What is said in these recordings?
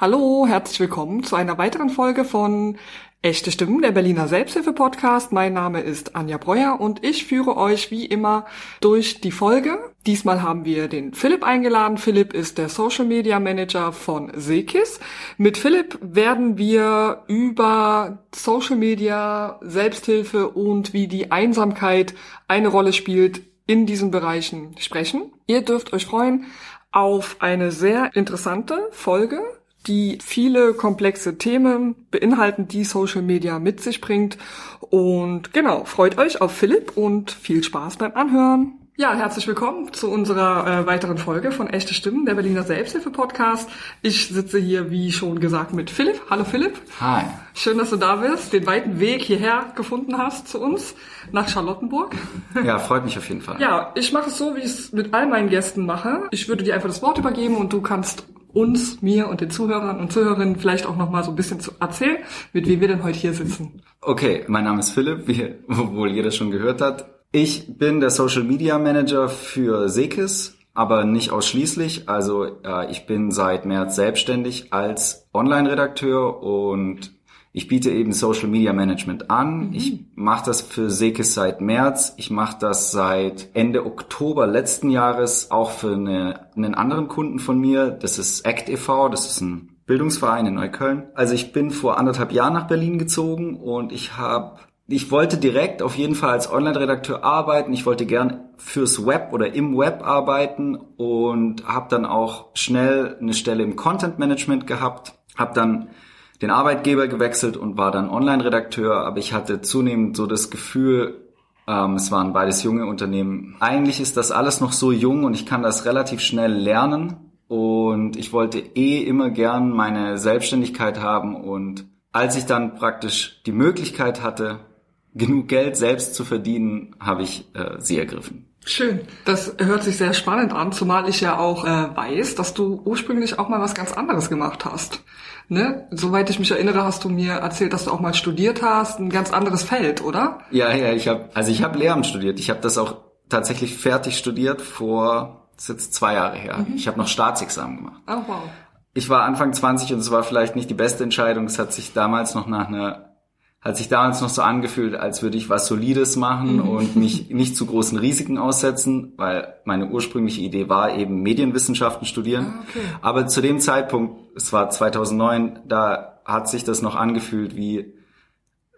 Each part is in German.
Hallo, herzlich willkommen zu einer weiteren Folge von Echte Stimmen, der Berliner Selbsthilfe-Podcast. Mein Name ist Anja Breuer und ich führe euch wie immer durch die Folge. Diesmal haben wir den Philipp eingeladen. Philipp ist der Social Media Manager von Sekis. Mit Philipp werden wir über Social Media, Selbsthilfe und wie die Einsamkeit eine Rolle spielt in diesen Bereichen sprechen. Ihr dürft euch freuen auf eine sehr interessante Folge die viele komplexe Themen beinhalten, die Social Media mit sich bringt. Und genau, freut euch auf Philipp und viel Spaß beim Anhören. Ja, herzlich willkommen zu unserer äh, weiteren Folge von Echte Stimmen, der Berliner Selbsthilfe-Podcast. Ich sitze hier, wie schon gesagt, mit Philipp. Hallo Philipp. Hi. Schön, dass du da bist, den weiten Weg hierher gefunden hast zu uns, nach Charlottenburg. Ja, freut mich auf jeden Fall. Ja, ich mache es so, wie ich es mit all meinen Gästen mache. Ich würde dir einfach das Wort übergeben und du kannst uns, mir und den Zuhörern und Zuhörerinnen vielleicht auch noch mal so ein bisschen zu erzählen, mit wem wir denn heute hier sitzen. Okay, mein Name ist Philipp, wie wohl jeder schon gehört hat. Ich bin der Social Media Manager für Sekis, aber nicht ausschließlich. Also äh, ich bin seit März selbstständig als Online-Redakteur und ich biete eben Social Media Management an. Mhm. Ich mache das für Sekis seit März. Ich mache das seit Ende Oktober letzten Jahres auch für eine, einen anderen Kunden von mir. Das ist ACT e.V., das ist ein Bildungsverein in Neukölln. Also ich bin vor anderthalb Jahren nach Berlin gezogen und ich habe ich wollte direkt auf jeden Fall als Online-Redakteur arbeiten. Ich wollte gern fürs Web oder im Web arbeiten und habe dann auch schnell eine Stelle im Content Management gehabt. Habe dann den Arbeitgeber gewechselt und war dann Online-Redakteur, aber ich hatte zunehmend so das Gefühl, ähm, es waren beides junge Unternehmen. Eigentlich ist das alles noch so jung und ich kann das relativ schnell lernen und ich wollte eh immer gern meine Selbstständigkeit haben und als ich dann praktisch die Möglichkeit hatte, genug Geld selbst zu verdienen, habe ich äh, sie ergriffen. Schön. Das hört sich sehr spannend an, zumal ich ja auch äh, weiß, dass du ursprünglich auch mal was ganz anderes gemacht hast. Ne? Soweit ich mich erinnere, hast du mir erzählt, dass du auch mal studiert hast, ein ganz anderes Feld, oder? Ja, ja, ich habe also ich habe Lehramt studiert. Ich habe das auch tatsächlich fertig studiert vor das ist jetzt zwei Jahre her. Mhm. Ich habe noch Staatsexamen gemacht. Oh wow. Ich war Anfang 20 und es war vielleicht nicht die beste Entscheidung. Es hat sich damals noch nach einer hat sich damals noch so angefühlt, als würde ich was Solides machen mhm. und mich nicht zu großen Risiken aussetzen, weil meine ursprüngliche Idee war eben Medienwissenschaften studieren. Ah, okay. Aber zu dem Zeitpunkt, es war 2009, da hat sich das noch angefühlt wie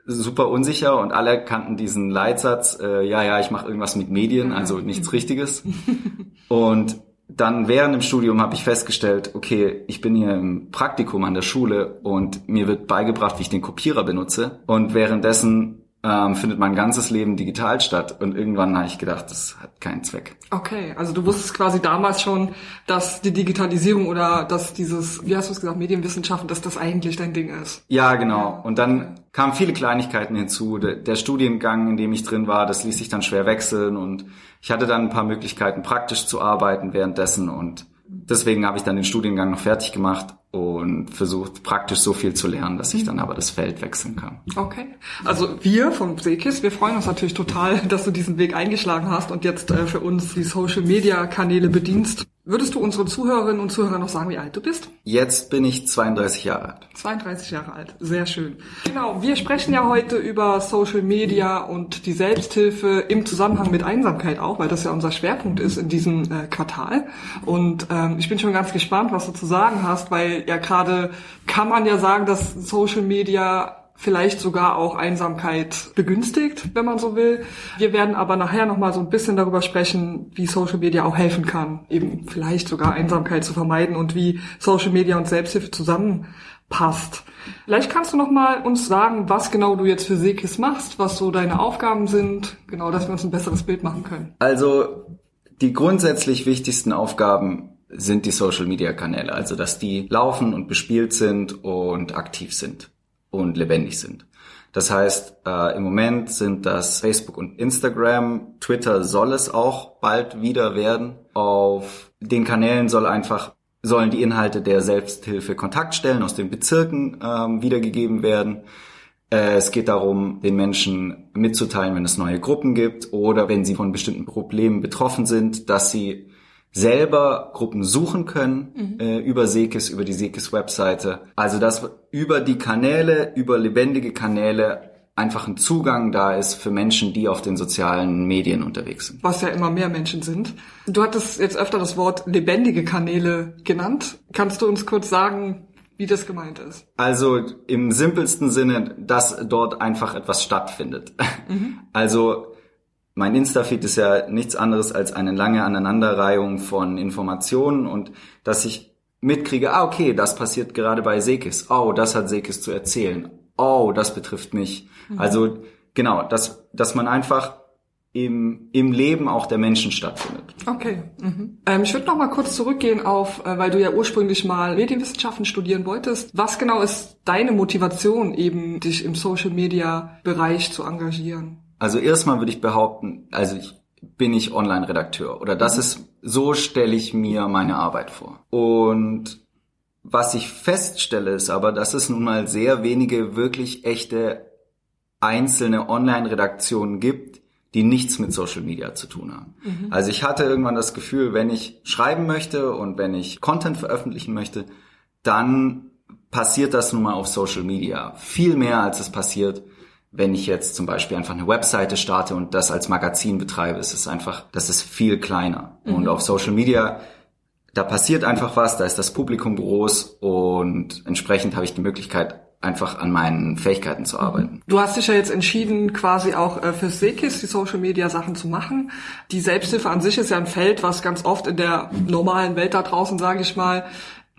super unsicher und alle kannten diesen Leitsatz, äh, ja, ja, ich mache irgendwas mit Medien, also nichts Richtiges. Und dann während dem Studium habe ich festgestellt, okay, ich bin hier im Praktikum an der Schule und mir wird beigebracht, wie ich den Kopierer benutze. Und währenddessen ähm, findet mein ganzes Leben digital statt. Und irgendwann habe ich gedacht, das hat keinen Zweck. Okay, also du wusstest quasi damals schon, dass die Digitalisierung oder dass dieses, wie hast du es gesagt, Medienwissenschaften, dass das eigentlich dein Ding ist. Ja, genau. Und dann kamen viele Kleinigkeiten hinzu. Der, der Studiengang, in dem ich drin war, das ließ sich dann schwer wechseln und ich hatte dann ein paar Möglichkeiten, praktisch zu arbeiten währenddessen und deswegen habe ich dann den Studiengang noch fertig gemacht und versucht praktisch so viel zu lernen, dass ich dann aber das Feld wechseln kann. Okay. Also wir vom Seekis, wir freuen uns natürlich total, dass du diesen Weg eingeschlagen hast und jetzt äh, für uns die Social Media Kanäle bedienst. Würdest du unseren Zuhörerinnen und Zuhörern noch sagen, wie alt du bist? Jetzt bin ich 32 Jahre alt. 32 Jahre alt, sehr schön. Genau, wir sprechen ja heute über Social Media und die Selbsthilfe im Zusammenhang mit Einsamkeit auch, weil das ja unser Schwerpunkt ist in diesem äh, Quartal. Und ähm, ich bin schon ganz gespannt, was du zu sagen hast, weil ja gerade kann man ja sagen, dass Social Media vielleicht sogar auch Einsamkeit begünstigt, wenn man so will. Wir werden aber nachher nochmal so ein bisschen darüber sprechen, wie Social Media auch helfen kann, eben vielleicht sogar Einsamkeit zu vermeiden und wie Social Media und Selbsthilfe zusammenpasst. Vielleicht kannst du nochmal uns sagen, was genau du jetzt für Sekis machst, was so deine Aufgaben sind, genau, dass wir uns ein besseres Bild machen können. Also die grundsätzlich wichtigsten Aufgaben sind die Social Media Kanäle, also dass die laufen und bespielt sind und aktiv sind und lebendig sind. Das heißt, äh, im Moment sind das Facebook und Instagram. Twitter soll es auch bald wieder werden. Auf den Kanälen soll einfach sollen die Inhalte der Selbsthilfe Kontaktstellen aus den Bezirken ähm, wiedergegeben werden. Äh, es geht darum, den Menschen mitzuteilen, wenn es neue Gruppen gibt oder wenn sie von bestimmten Problemen betroffen sind, dass sie selber Gruppen suchen können mhm. äh, über Sekis, über die Sekis Webseite. Also dass über die Kanäle, über lebendige Kanäle einfach ein Zugang da ist für Menschen, die auf den sozialen Medien unterwegs sind. Was ja immer mehr Menschen sind. Du hattest jetzt öfter das Wort lebendige Kanäle genannt. Kannst du uns kurz sagen, wie das gemeint ist? Also im simpelsten Sinne, dass dort einfach etwas stattfindet. Mhm. Also mein Insta-Feed ist ja nichts anderes als eine lange Aneinanderreihung von Informationen und dass ich mitkriege, ah, okay, das passiert gerade bei Sekis. Oh, das hat Sekis zu erzählen. Oh, das betrifft mich. Mhm. Also, genau, dass, dass man einfach im, im Leben auch der Menschen stattfindet. Okay. Mhm. Ähm, ich würde noch mal kurz zurückgehen auf, äh, weil du ja ursprünglich mal Medienwissenschaften studieren wolltest. Was genau ist deine Motivation, eben dich im Social Media Bereich zu engagieren? Also erstmal würde ich behaupten, also ich bin ich Online-Redakteur oder das mhm. ist, so stelle ich mir meine Arbeit vor. Und was ich feststelle ist aber, dass es nun mal sehr wenige wirklich echte einzelne Online-Redaktionen gibt, die nichts mit Social Media zu tun haben. Mhm. Also ich hatte irgendwann das Gefühl, wenn ich schreiben möchte und wenn ich Content veröffentlichen möchte, dann passiert das nun mal auf Social Media. Viel mehr als es passiert, wenn ich jetzt zum Beispiel einfach eine Webseite starte und das als Magazin betreibe, ist es einfach, das ist viel kleiner. Mhm. Und auf Social Media, da passiert einfach was, da ist das Publikum groß und entsprechend habe ich die Möglichkeit, einfach an meinen Fähigkeiten zu arbeiten. Du hast dich ja jetzt entschieden, quasi auch äh, für Sekis die Social Media Sachen zu machen. Die Selbsthilfe an sich ist ja ein Feld, was ganz oft in der normalen Welt da draußen, sage ich mal,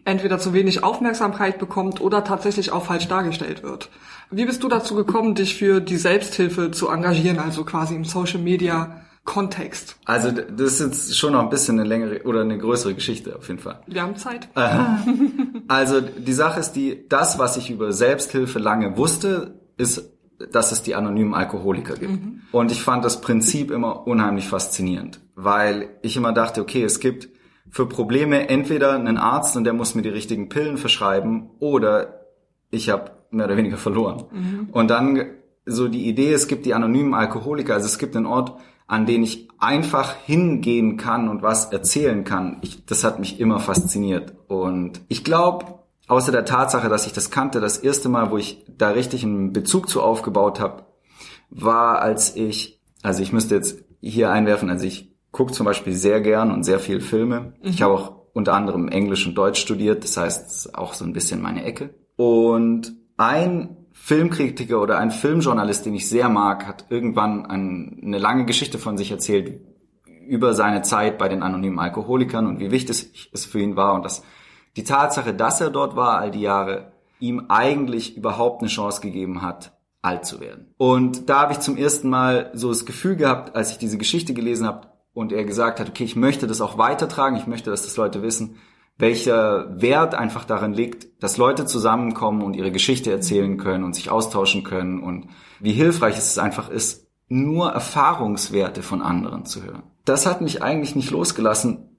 entweder zu wenig Aufmerksamkeit bekommt oder tatsächlich auch falsch dargestellt wird. Wie bist du dazu gekommen, dich für die Selbsthilfe zu engagieren, also quasi im Social Media Kontext? Also das ist jetzt schon noch ein bisschen eine längere oder eine größere Geschichte auf jeden Fall. Wir haben Zeit. also die Sache ist die, das, was ich über Selbsthilfe lange wusste, ist, dass es die anonymen Alkoholiker gibt. Mhm. Und ich fand das Prinzip immer unheimlich faszinierend, weil ich immer dachte, okay, es gibt für Probleme entweder einen Arzt und der muss mir die richtigen Pillen verschreiben oder ich habe mehr oder weniger verloren. Mhm. Und dann so die Idee, es gibt die anonymen Alkoholiker, also es gibt einen Ort, an den ich einfach hingehen kann und was erzählen kann. Ich, das hat mich immer fasziniert. Und ich glaube, außer der Tatsache, dass ich das kannte, das erste Mal, wo ich da richtig einen Bezug zu aufgebaut habe, war, als ich, also ich müsste jetzt hier einwerfen, also ich gucke zum Beispiel sehr gern und sehr viel Filme. Mhm. Ich habe auch unter anderem Englisch und Deutsch studiert, das heißt auch so ein bisschen meine Ecke. Und ein Filmkritiker oder ein Filmjournalist, den ich sehr mag, hat irgendwann ein, eine lange Geschichte von sich erzählt über seine Zeit bei den anonymen Alkoholikern und wie wichtig es für ihn war und dass die Tatsache, dass er dort war all die Jahre, ihm eigentlich überhaupt eine Chance gegeben hat, alt zu werden. Und da habe ich zum ersten Mal so das Gefühl gehabt, als ich diese Geschichte gelesen habe und er gesagt hat, okay, ich möchte das auch weitertragen, ich möchte, dass das Leute wissen, welcher Wert einfach darin liegt, dass Leute zusammenkommen und ihre Geschichte erzählen können und sich austauschen können und wie hilfreich es einfach ist, nur Erfahrungswerte von anderen zu hören. Das hat mich eigentlich nicht losgelassen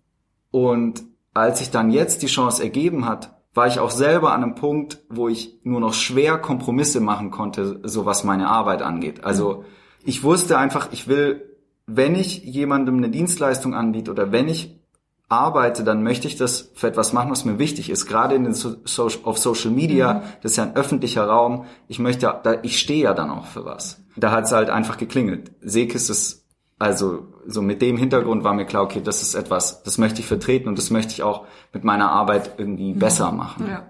und als sich dann jetzt die Chance ergeben hat, war ich auch selber an einem Punkt, wo ich nur noch schwer Kompromisse machen konnte, so was meine Arbeit angeht. Also ich wusste einfach, ich will, wenn ich jemandem eine Dienstleistung anbiete oder wenn ich arbeite, dann möchte ich das für etwas machen, was mir wichtig ist. Gerade in den so auf Social Media, mhm. das ist ja ein öffentlicher Raum. Ich möchte, da, ich stehe ja dann auch für was. Da hat es halt einfach geklingelt. Sekis ist, also so mit dem Hintergrund war mir klar, okay, das ist etwas, das möchte ich vertreten und das möchte ich auch mit meiner Arbeit irgendwie mhm. besser machen. Ja.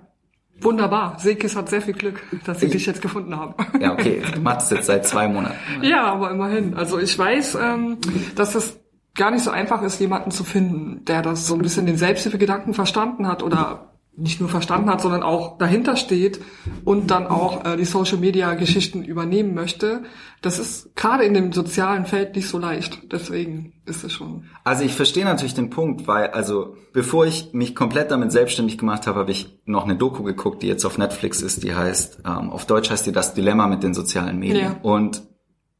Wunderbar. Sekis hat sehr viel Glück, dass sie ich, dich jetzt gefunden haben. Ja, okay. Du machst es jetzt seit zwei Monaten. Ja, aber immerhin. Also ich weiß, ähm, dass das gar nicht so einfach ist, jemanden zu finden, der das so ein bisschen den Selbsthilfegedanken verstanden hat oder nicht nur verstanden hat, sondern auch dahinter steht und dann auch äh, die Social Media Geschichten übernehmen möchte. Das ist gerade in dem sozialen Feld nicht so leicht. Deswegen ist es schon. Also ich verstehe natürlich den Punkt, weil also bevor ich mich komplett damit selbstständig gemacht habe, habe ich noch eine Doku geguckt, die jetzt auf Netflix ist. Die heißt ähm, auf Deutsch heißt die das Dilemma mit den sozialen Medien. Ja. Und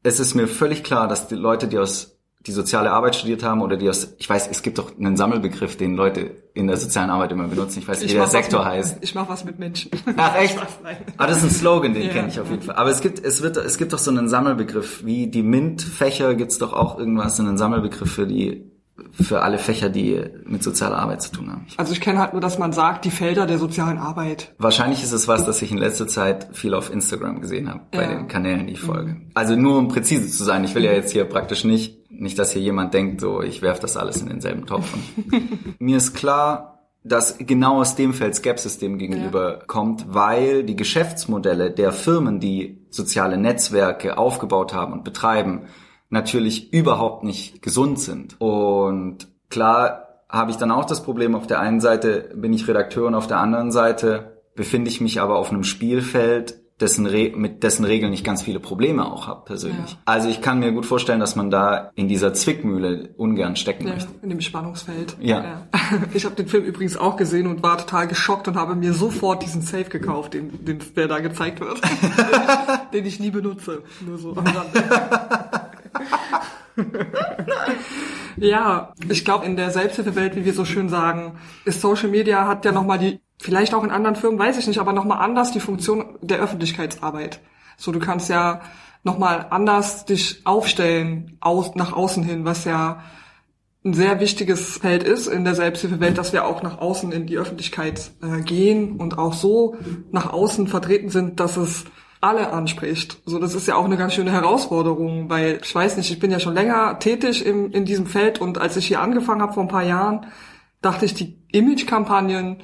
es ist mir völlig klar, dass die Leute, die aus die soziale Arbeit studiert haben oder die aus, ich weiß, es gibt doch einen Sammelbegriff, den Leute in der sozialen Arbeit immer benutzen. Ich weiß nicht, wie der Sektor mit, heißt. Ich mache was mit Menschen. Ach echt? ah, das ist ein Slogan, den ja. kenne ich auf jeden Fall. Aber es gibt, es wird, es gibt doch so einen Sammelbegriff, wie die MINT-Fächer gibt's doch auch irgendwas, einen Sammelbegriff für die für alle Fächer, die mit sozialer Arbeit zu tun haben. Also ich kenne halt nur, dass man sagt, die Felder der sozialen Arbeit. Wahrscheinlich ist es was, das ich in letzter Zeit viel auf Instagram gesehen habe, bei ja. den Kanälen, die ich folge. Mhm. Also nur um präzise zu sein, ich will ja jetzt hier praktisch nicht, nicht, dass hier jemand denkt, so ich werfe das alles in denselben Topf. mir ist klar, dass genau aus dem Feld Skepsis dem gegenüber ja. kommt, weil die Geschäftsmodelle der Firmen, die soziale Netzwerke aufgebaut haben und betreiben, natürlich überhaupt nicht gesund sind. Und klar habe ich dann auch das Problem, auf der einen Seite bin ich Redakteur und auf der anderen Seite befinde ich mich aber auf einem Spielfeld, dessen Re mit dessen Regeln ich ganz viele Probleme auch habe persönlich. Ja. Also ich kann mir gut vorstellen, dass man da in dieser Zwickmühle ungern stecken ja, möchte. In dem Spannungsfeld. Ja. ja. Ich habe den Film übrigens auch gesehen und war total geschockt und habe mir sofort diesen Safe gekauft, den, den der da gezeigt wird, den, ich, nie benutze. Nur so am Rande. ja, ich glaube, in der Selbsthilfewelt, wie wir so schön sagen, ist Social Media hat ja nochmal die vielleicht auch in anderen Firmen, weiß ich nicht, aber nochmal anders die Funktion der Öffentlichkeitsarbeit. So, du kannst ja nochmal anders dich aufstellen, aus, nach außen hin, was ja ein sehr wichtiges Feld ist in der Selbsthilfewelt, dass wir auch nach außen in die Öffentlichkeit äh, gehen und auch so nach außen vertreten sind, dass es alle anspricht. So, das ist ja auch eine ganz schöne Herausforderung, weil ich weiß nicht, ich bin ja schon länger tätig im, in diesem Feld und als ich hier angefangen habe vor ein paar Jahren, dachte ich, die Image-Kampagnen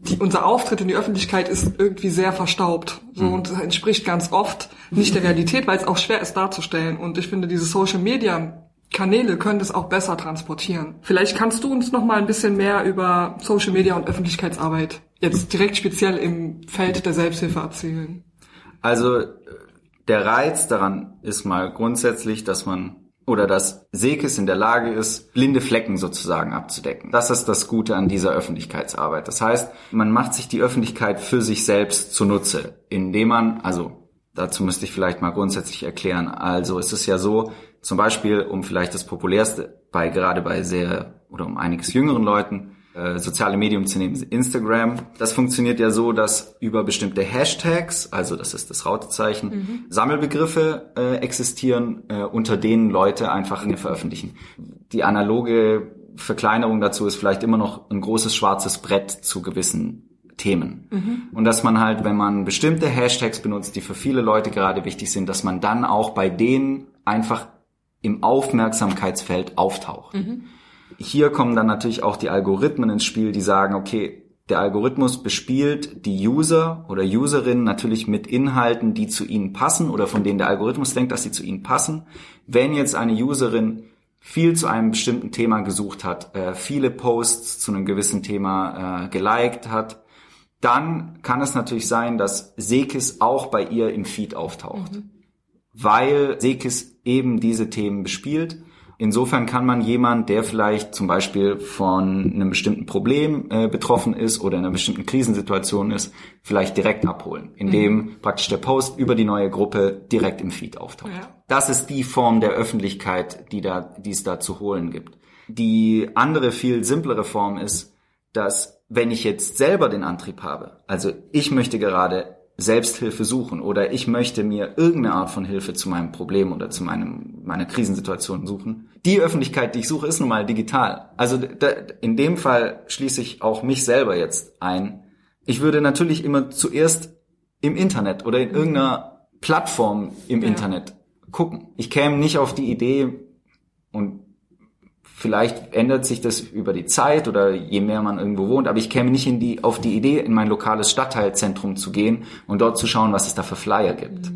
die, unser Auftritt in die Öffentlichkeit ist irgendwie sehr verstaubt. So, mhm. und das entspricht ganz oft nicht der Realität, weil es auch schwer ist darzustellen. Und ich finde, diese Social Media Kanäle können das auch besser transportieren. Vielleicht kannst du uns noch mal ein bisschen mehr über Social Media und Öffentlichkeitsarbeit jetzt direkt speziell im Feld der Selbsthilfe erzählen. Also der Reiz daran ist mal grundsätzlich, dass man oder dass Sekes in der Lage ist, blinde Flecken sozusagen abzudecken. Das ist das Gute an dieser Öffentlichkeitsarbeit. Das heißt, man macht sich die Öffentlichkeit für sich selbst zunutze, indem man, also dazu müsste ich vielleicht mal grundsätzlich erklären, also es ist ja so, zum Beispiel, um vielleicht das populärste bei, gerade bei sehr, oder um einiges jüngeren Leuten, äh, soziale Medium zu nehmen, Instagram. Das funktioniert ja so, dass über bestimmte Hashtags, also das ist das Rautezeichen, mhm. Sammelbegriffe äh, existieren, äh, unter denen Leute einfach Dinge veröffentlichen. Die analoge Verkleinerung dazu ist vielleicht immer noch ein großes schwarzes Brett zu gewissen Themen. Mhm. Und dass man halt, wenn man bestimmte Hashtags benutzt, die für viele Leute gerade wichtig sind, dass man dann auch bei denen einfach im Aufmerksamkeitsfeld auftaucht. Mhm. Hier kommen dann natürlich auch die Algorithmen ins Spiel, die sagen, okay, der Algorithmus bespielt die User oder Userinnen natürlich mit Inhalten, die zu ihnen passen oder von denen der Algorithmus denkt, dass sie zu ihnen passen. Wenn jetzt eine Userin viel zu einem bestimmten Thema gesucht hat, äh, viele Posts zu einem gewissen Thema äh, geliked hat, dann kann es natürlich sein, dass Sekis auch bei ihr im Feed auftaucht, mhm. weil Sekis eben diese Themen bespielt Insofern kann man jemand, der vielleicht zum Beispiel von einem bestimmten Problem äh, betroffen ist oder in einer bestimmten Krisensituation ist, vielleicht direkt abholen, indem mhm. praktisch der Post über die neue Gruppe direkt im Feed auftaucht. Ja. Das ist die Form der Öffentlichkeit, die da, die es da zu holen gibt. Die andere viel simplere Form ist, dass wenn ich jetzt selber den Antrieb habe, also ich möchte gerade Selbsthilfe suchen oder ich möchte mir irgendeine Art von Hilfe zu meinem Problem oder zu meinem, meiner Krisensituation suchen. Die Öffentlichkeit, die ich suche, ist nun mal digital. Also da, in dem Fall schließe ich auch mich selber jetzt ein. Ich würde natürlich immer zuerst im Internet oder in irgendeiner Plattform im ja. Internet gucken. Ich käme nicht auf die Idee und Vielleicht ändert sich das über die Zeit oder je mehr man irgendwo wohnt, aber ich käme nicht in die, auf die Idee, in mein lokales Stadtteilzentrum zu gehen und dort zu schauen, was es da für Flyer gibt.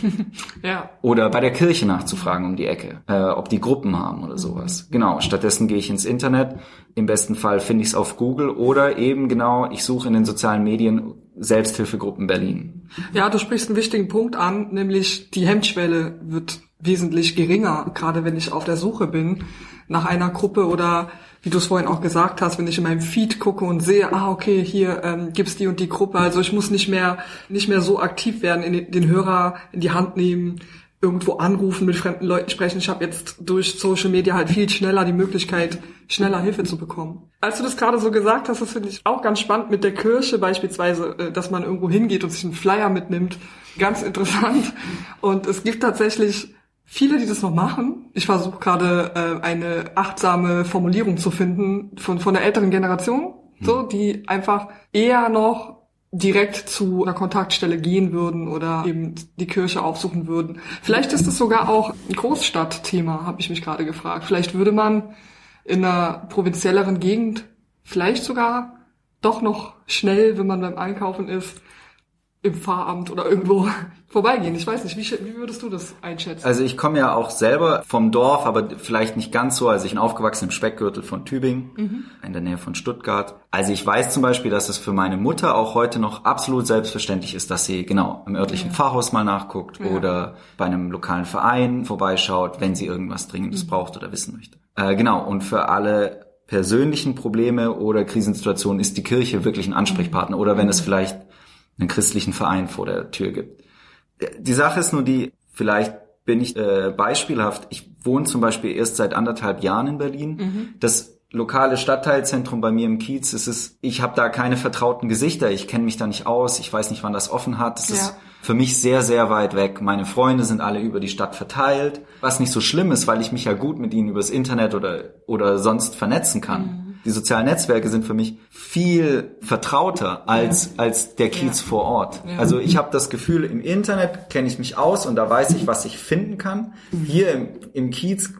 ja. Oder bei der Kirche nachzufragen um die Ecke, äh, ob die Gruppen haben oder sowas. Genau, stattdessen gehe ich ins Internet. Im besten Fall finde ich es auf Google oder eben genau, ich suche in den sozialen Medien Selbsthilfegruppen Berlin. Ja, du sprichst einen wichtigen Punkt an, nämlich die Hemmschwelle wird wesentlich geringer, gerade wenn ich auf der Suche bin nach einer Gruppe oder wie du es vorhin auch gesagt hast, wenn ich in meinem Feed gucke und sehe, ah okay, hier ähm, gibt's die und die Gruppe, also ich muss nicht mehr nicht mehr so aktiv werden, in den, den Hörer in die Hand nehmen, irgendwo anrufen, mit fremden Leuten sprechen. Ich habe jetzt durch Social Media halt viel schneller die Möglichkeit, schneller Hilfe zu bekommen. Als du das gerade so gesagt hast, das finde ich auch ganz spannend mit der Kirche beispielsweise, äh, dass man irgendwo hingeht und sich einen Flyer mitnimmt. Ganz interessant. Und es gibt tatsächlich viele, die das noch machen Ich versuche gerade äh, eine achtsame Formulierung zu finden von, von der älteren Generation, hm. so, die einfach eher noch direkt zu einer Kontaktstelle gehen würden oder eben die Kirche aufsuchen würden. Vielleicht ist es sogar auch ein Großstadtthema, habe ich mich gerade gefragt. Vielleicht würde man in einer provinzielleren Gegend vielleicht sogar doch noch schnell, wenn man beim Einkaufen ist, im Pfarramt oder irgendwo vorbeigehen. Ich weiß nicht, wie, wie würdest du das einschätzen? Also ich komme ja auch selber vom Dorf, aber vielleicht nicht ganz so. Also ich bin aufgewachsen im Speckgürtel von Tübingen, mhm. in der Nähe von Stuttgart. Also ich weiß zum Beispiel, dass es für meine Mutter auch heute noch absolut selbstverständlich ist, dass sie genau im örtlichen ja. Pfarrhaus mal nachguckt ja. oder bei einem lokalen Verein vorbeischaut, wenn sie irgendwas Dringendes mhm. braucht oder wissen möchte. Äh, genau, und für alle persönlichen Probleme oder Krisensituationen ist die Kirche wirklich ein Ansprechpartner. Oder wenn es mhm. vielleicht einen christlichen Verein vor der Tür gibt. Die Sache ist nur die, vielleicht bin ich äh, beispielhaft. Ich wohne zum Beispiel erst seit anderthalb Jahren in Berlin. Mhm. Das lokale Stadtteilzentrum bei mir im Kiez, es ist, ich habe da keine vertrauten Gesichter, ich kenne mich da nicht aus, ich weiß nicht, wann das offen hat. Es ja. ist für mich sehr, sehr weit weg. Meine Freunde sind alle über die Stadt verteilt, was nicht so schlimm ist, weil ich mich ja gut mit ihnen übers Internet oder, oder sonst vernetzen kann. Mhm die sozialen Netzwerke sind für mich viel vertrauter als, ja. als der Kiez ja. vor Ort. Ja. Also ich habe das Gefühl, im Internet kenne ich mich aus und da weiß ich, was ich finden kann. Mhm. Hier im, im Kiez,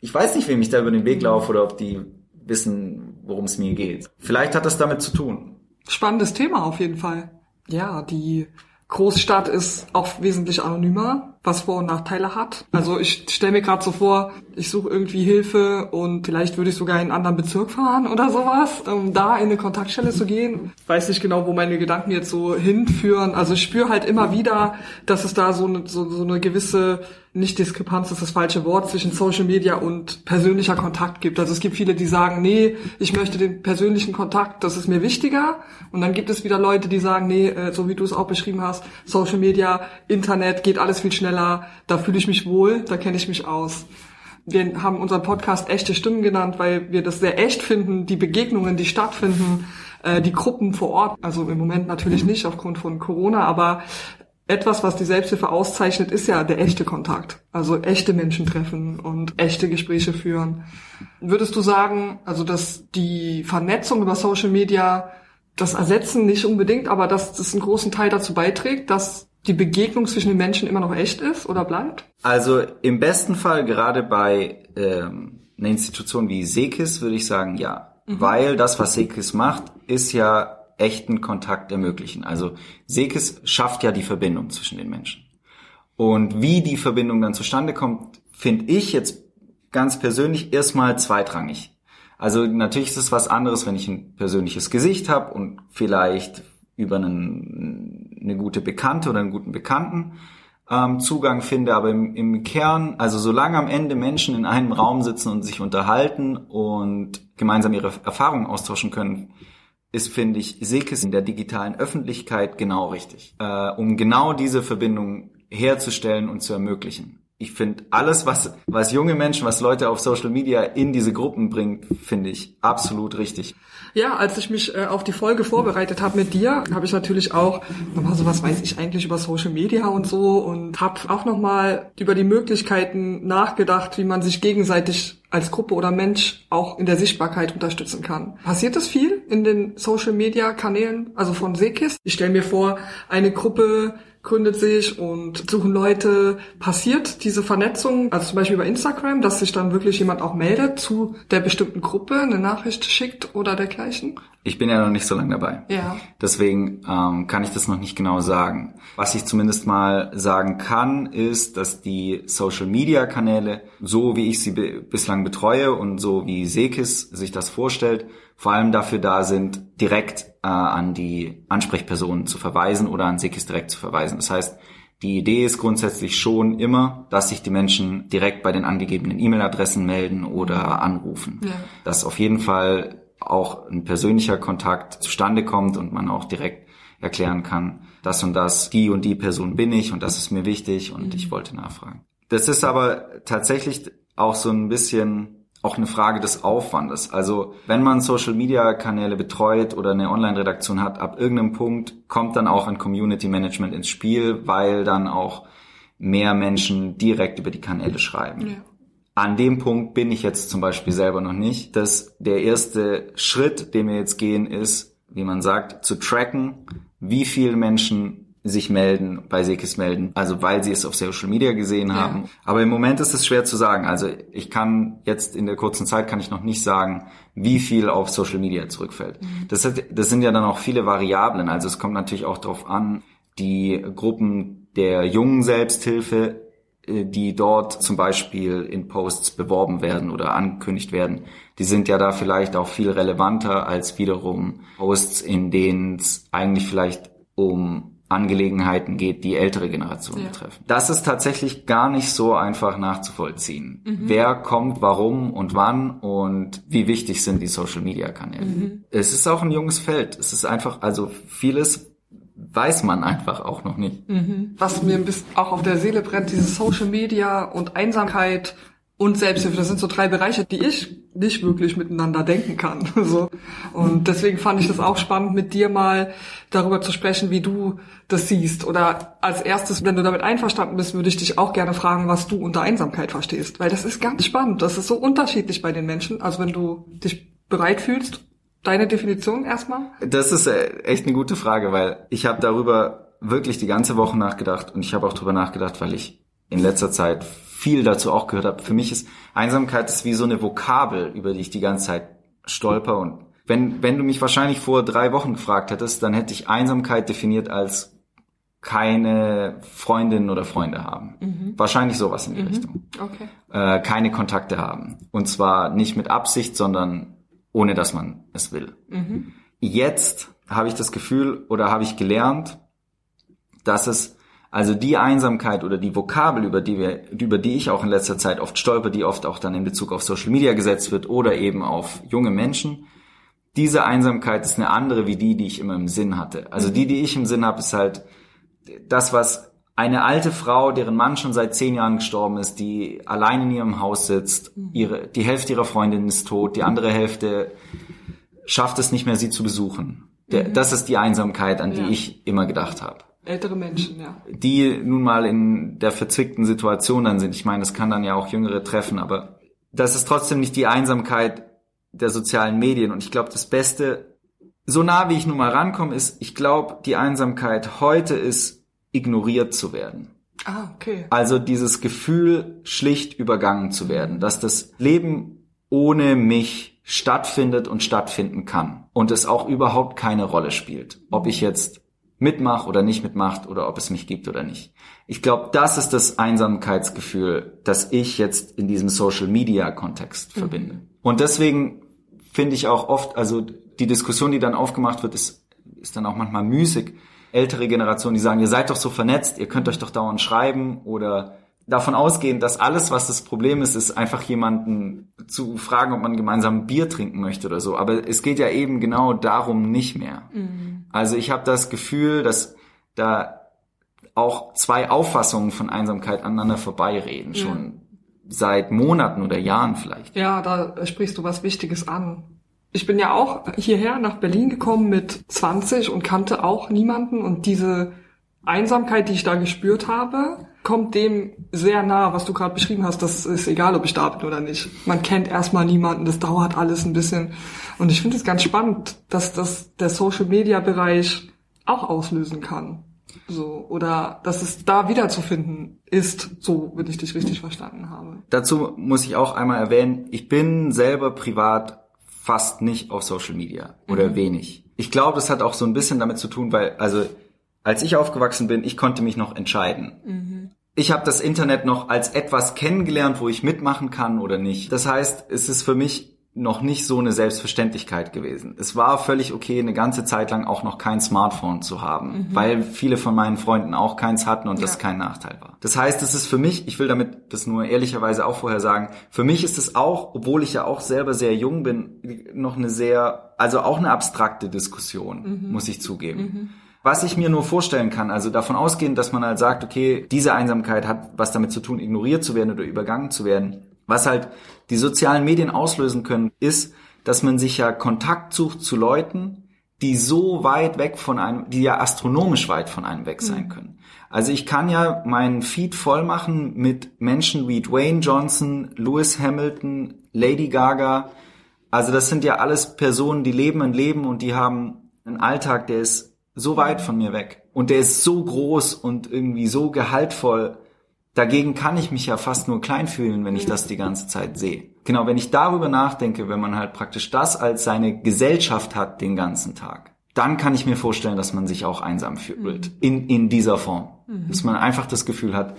ich weiß nicht, wem ich da über den Weg laufe oder ob die wissen, worum es mir geht. Vielleicht hat das damit zu tun. Spannendes Thema auf jeden Fall. Ja, die Großstadt ist auch wesentlich anonymer, was Vor- und Nachteile hat. Also ich stelle mir gerade so vor, ich suche irgendwie Hilfe und vielleicht würde ich sogar in einen anderen Bezirk fahren oder sowas, um da in eine Kontaktstelle zu gehen. Weiß nicht genau, wo meine Gedanken jetzt so hinführen. Also ich spüre halt immer wieder, dass es da so eine, so, so eine gewisse nicht Diskrepanz ist das falsche Wort, zwischen Social Media und persönlicher Kontakt gibt. Also es gibt viele, die sagen, nee, ich möchte den persönlichen Kontakt, das ist mir wichtiger. Und dann gibt es wieder Leute, die sagen, nee, äh, so wie du es auch beschrieben hast, Social Media, Internet, geht alles viel schneller, da fühle ich mich wohl, da kenne ich mich aus. Wir haben unseren Podcast echte Stimmen genannt, weil wir das sehr echt finden, die Begegnungen, die stattfinden, äh, die Gruppen vor Ort, also im Moment natürlich nicht aufgrund von Corona, aber etwas, was die Selbsthilfe auszeichnet, ist ja der echte Kontakt. Also echte Menschen treffen und echte Gespräche führen. Würdest du sagen, also dass die Vernetzung über Social Media das Ersetzen nicht unbedingt, aber dass das einen großen Teil dazu beiträgt, dass die Begegnung zwischen den Menschen immer noch echt ist oder bleibt? Also im besten Fall gerade bei ähm, einer Institution wie Sekis würde ich sagen, ja. Mhm. Weil das, was Sekis macht, ist ja echten Kontakt ermöglichen. Also Sekis schafft ja die Verbindung zwischen den Menschen. Und wie die Verbindung dann zustande kommt, finde ich jetzt ganz persönlich erstmal zweitrangig. Also natürlich ist es was anderes, wenn ich ein persönliches Gesicht habe und vielleicht über einen, eine gute Bekannte oder einen guten Bekannten ähm, Zugang finde, aber im, im Kern, also solange am Ende Menschen in einem Raum sitzen und sich unterhalten und gemeinsam ihre Erfahrungen austauschen können, ist, finde ich, Sekis in der digitalen Öffentlichkeit genau richtig, äh, um genau diese Verbindung herzustellen und zu ermöglichen. Ich finde alles, was, was junge Menschen, was Leute auf Social Media in diese Gruppen bringt, finde ich absolut richtig. Ja, als ich mich äh, auf die Folge vorbereitet habe mit dir, habe ich natürlich auch nochmal so, was weiß ich eigentlich über Social Media und so und habe auch nochmal über die Möglichkeiten nachgedacht, wie man sich gegenseitig als Gruppe oder Mensch auch in der Sichtbarkeit unterstützen kann. Passiert das viel in den Social Media Kanälen, also von Sekis? Ich stelle mir vor, eine Gruppe gründet sich und suchen Leute. Passiert diese Vernetzung, also zum Beispiel über Instagram, dass sich dann wirklich jemand auch meldet zu der bestimmten Gruppe, eine Nachricht schickt oder dergleichen? Ich bin ja noch nicht so lange dabei. Ja. Deswegen ähm, kann ich das noch nicht genau sagen. Was ich zumindest mal sagen kann, ist, dass die Social-Media-Kanäle, so wie ich sie bislang betreue und so wie Sekis sich das vorstellt, vor allem dafür da sind, direkt äh, an die Ansprechpersonen zu verweisen oder an Sekis direkt zu verweisen. Das heißt, die Idee ist grundsätzlich schon immer, dass sich die Menschen direkt bei den angegebenen E-Mail-Adressen melden oder anrufen. Ja. Dass auf jeden Fall auch ein persönlicher Kontakt zustande kommt und man auch direkt erklären kann, das und das, die und die Person bin ich und das ist mir wichtig und mhm. ich wollte nachfragen. Das ist aber tatsächlich auch so ein bisschen auch eine Frage des Aufwandes. Also wenn man Social-Media-Kanäle betreut oder eine Online-Redaktion hat, ab irgendeinem Punkt kommt dann auch ein Community-Management ins Spiel, weil dann auch mehr Menschen direkt über die Kanäle schreiben. Ja. an dem Punkt bin ich jetzt zum Beispiel selber noch nicht, dass der erste Schritt, den wir jetzt gehen, ist, wie man sagt, zu tracken, wie viele Menschen sich melden, bei Sekis melden, also weil sie es auf Social Media gesehen haben. Ja. Aber im Moment ist es schwer zu sagen. Also ich kann jetzt in der kurzen Zeit kann ich noch nicht sagen, wie viel auf Social Media zurückfällt. Mhm. Das, hat, das sind ja dann auch viele Variablen. Also es kommt natürlich auch darauf an, die Gruppen der jungen Selbsthilfe, äh, die dort zum Beispiel in Posts beworben werden oder angekündigt werden, die sind ja da vielleicht auch viel relevanter als wiederum Posts, in denen es eigentlich vielleicht um Angelegenheiten geht, die ältere Generationen ja. betreffen. Das ist tatsächlich gar nicht so einfach nachzuvollziehen. Mhm. Wer kommt, warum und wann und wie wichtig sind die Social Media Kanäle. Mhm. Es ist auch ein junges Feld. Es ist einfach, also vieles weiß man einfach auch noch nicht. Mhm. Was mir ein bisschen auch auf der Seele brennt, diese Social Media und Einsamkeit und Selbsthilfe, das sind so drei Bereiche, die ich nicht wirklich miteinander denken kann. So. Und deswegen fand ich das auch spannend, mit dir mal darüber zu sprechen, wie du das siehst. Oder als erstes, wenn du damit einverstanden bist, würde ich dich auch gerne fragen, was du unter Einsamkeit verstehst. Weil das ist ganz spannend. Das ist so unterschiedlich bei den Menschen. Also wenn du dich bereit fühlst, deine Definition erstmal? Das ist äh, echt eine gute Frage, weil ich habe darüber wirklich die ganze Woche nachgedacht und ich habe auch darüber nachgedacht, weil ich in letzter Zeit viel dazu auch gehört habe. Für mich ist Einsamkeit ist wie so eine Vokabel, über die ich die ganze Zeit stolper. Und wenn, wenn du mich wahrscheinlich vor drei Wochen gefragt hättest, dann hätte ich Einsamkeit definiert als keine Freundinnen oder Freunde haben. Mhm. Wahrscheinlich sowas in die mhm. Richtung. Okay. Äh, keine Kontakte haben. Und zwar nicht mit Absicht, sondern ohne dass man es will. Mhm. Jetzt habe ich das Gefühl oder habe ich gelernt, dass es also die Einsamkeit oder die Vokabel, über die wir, über die ich auch in letzter Zeit oft stolper, die oft auch dann in Bezug auf Social Media gesetzt wird oder eben auf junge Menschen, diese Einsamkeit ist eine andere wie die, die ich immer im Sinn hatte. Also die, die ich im Sinn habe, ist halt das, was eine alte Frau, deren Mann schon seit zehn Jahren gestorben ist, die allein in ihrem Haus sitzt, ihre, die Hälfte ihrer Freundin ist tot, die andere Hälfte schafft es nicht mehr, sie zu besuchen. Der, mhm. das ist die Einsamkeit, an die ja. ich immer gedacht habe. Ältere Menschen, ja. Die nun mal in der verzwickten Situation dann sind. Ich meine, das kann dann ja auch Jüngere treffen, aber das ist trotzdem nicht die Einsamkeit der sozialen Medien. Und ich glaube, das Beste, so nah wie ich nun mal rankomme, ist, ich glaube, die Einsamkeit heute ist, ignoriert zu werden. Ah, okay. Also dieses Gefühl, schlicht übergangen zu werden, dass das Leben ohne mich stattfindet und stattfinden kann und es auch überhaupt keine Rolle spielt, ob ich jetzt mitmacht oder nicht mitmacht oder ob es mich gibt oder nicht. Ich glaube, das ist das Einsamkeitsgefühl, das ich jetzt in diesem Social Media Kontext mhm. verbinde. Und deswegen finde ich auch oft, also die Diskussion, die dann aufgemacht wird, ist, ist dann auch manchmal müßig. Ältere Generationen, die sagen, ihr seid doch so vernetzt, ihr könnt euch doch dauernd schreiben oder davon ausgehen, dass alles, was das Problem ist, ist einfach jemanden zu fragen, ob man gemeinsam Bier trinken möchte oder so. Aber es geht ja eben genau darum nicht mehr. Mhm. Also ich habe das Gefühl, dass da auch zwei Auffassungen von Einsamkeit aneinander vorbeireden, schon seit Monaten oder Jahren vielleicht. Ja, da sprichst du was Wichtiges an. Ich bin ja auch hierher nach Berlin gekommen mit 20 und kannte auch niemanden und diese Einsamkeit, die ich da gespürt habe, kommt dem sehr nah, was du gerade beschrieben hast. Das ist egal, ob ich da bin oder nicht. Man kennt erstmal niemanden, das dauert alles ein bisschen. Und ich finde es ganz spannend, dass das der Social Media Bereich auch auslösen kann. So, oder dass es da wiederzufinden ist, so wenn ich dich richtig verstanden habe. Dazu muss ich auch einmal erwähnen, ich bin selber privat fast nicht auf Social Media oder mhm. wenig. Ich glaube, das hat auch so ein bisschen damit zu tun, weil, also als ich aufgewachsen bin, ich konnte mich noch entscheiden. Mhm. Ich habe das Internet noch als etwas kennengelernt, wo ich mitmachen kann oder nicht. Das heißt, es ist für mich noch nicht so eine Selbstverständlichkeit gewesen. Es war völlig okay, eine ganze Zeit lang auch noch kein Smartphone zu haben, mhm. weil viele von meinen Freunden auch keins hatten und ja. das kein Nachteil war. Das heißt, es ist für mich, ich will damit das nur ehrlicherweise auch vorher sagen, für mich ist es auch, obwohl ich ja auch selber sehr jung bin, noch eine sehr, also auch eine abstrakte Diskussion, mhm. muss ich zugeben. Mhm. Was ich mir nur vorstellen kann, also davon ausgehend, dass man halt sagt, okay, diese Einsamkeit hat was damit zu tun, ignoriert zu werden oder übergangen zu werden. Was halt die sozialen Medien auslösen können, ist, dass man sich ja Kontakt sucht zu Leuten, die so weit weg von einem, die ja astronomisch weit von einem weg sein können. Also ich kann ja meinen Feed voll machen mit Menschen wie Dwayne Johnson, Lewis Hamilton, Lady Gaga. Also das sind ja alles Personen, die leben ein Leben und die haben einen Alltag, der ist so weit von mir weg. Und der ist so groß und irgendwie so gehaltvoll. Dagegen kann ich mich ja fast nur klein fühlen, wenn ich das die ganze Zeit sehe. Genau, wenn ich darüber nachdenke, wenn man halt praktisch das als seine Gesellschaft hat den ganzen Tag, dann kann ich mir vorstellen, dass man sich auch einsam fühlt. In, in dieser Form. Dass man einfach das Gefühl hat,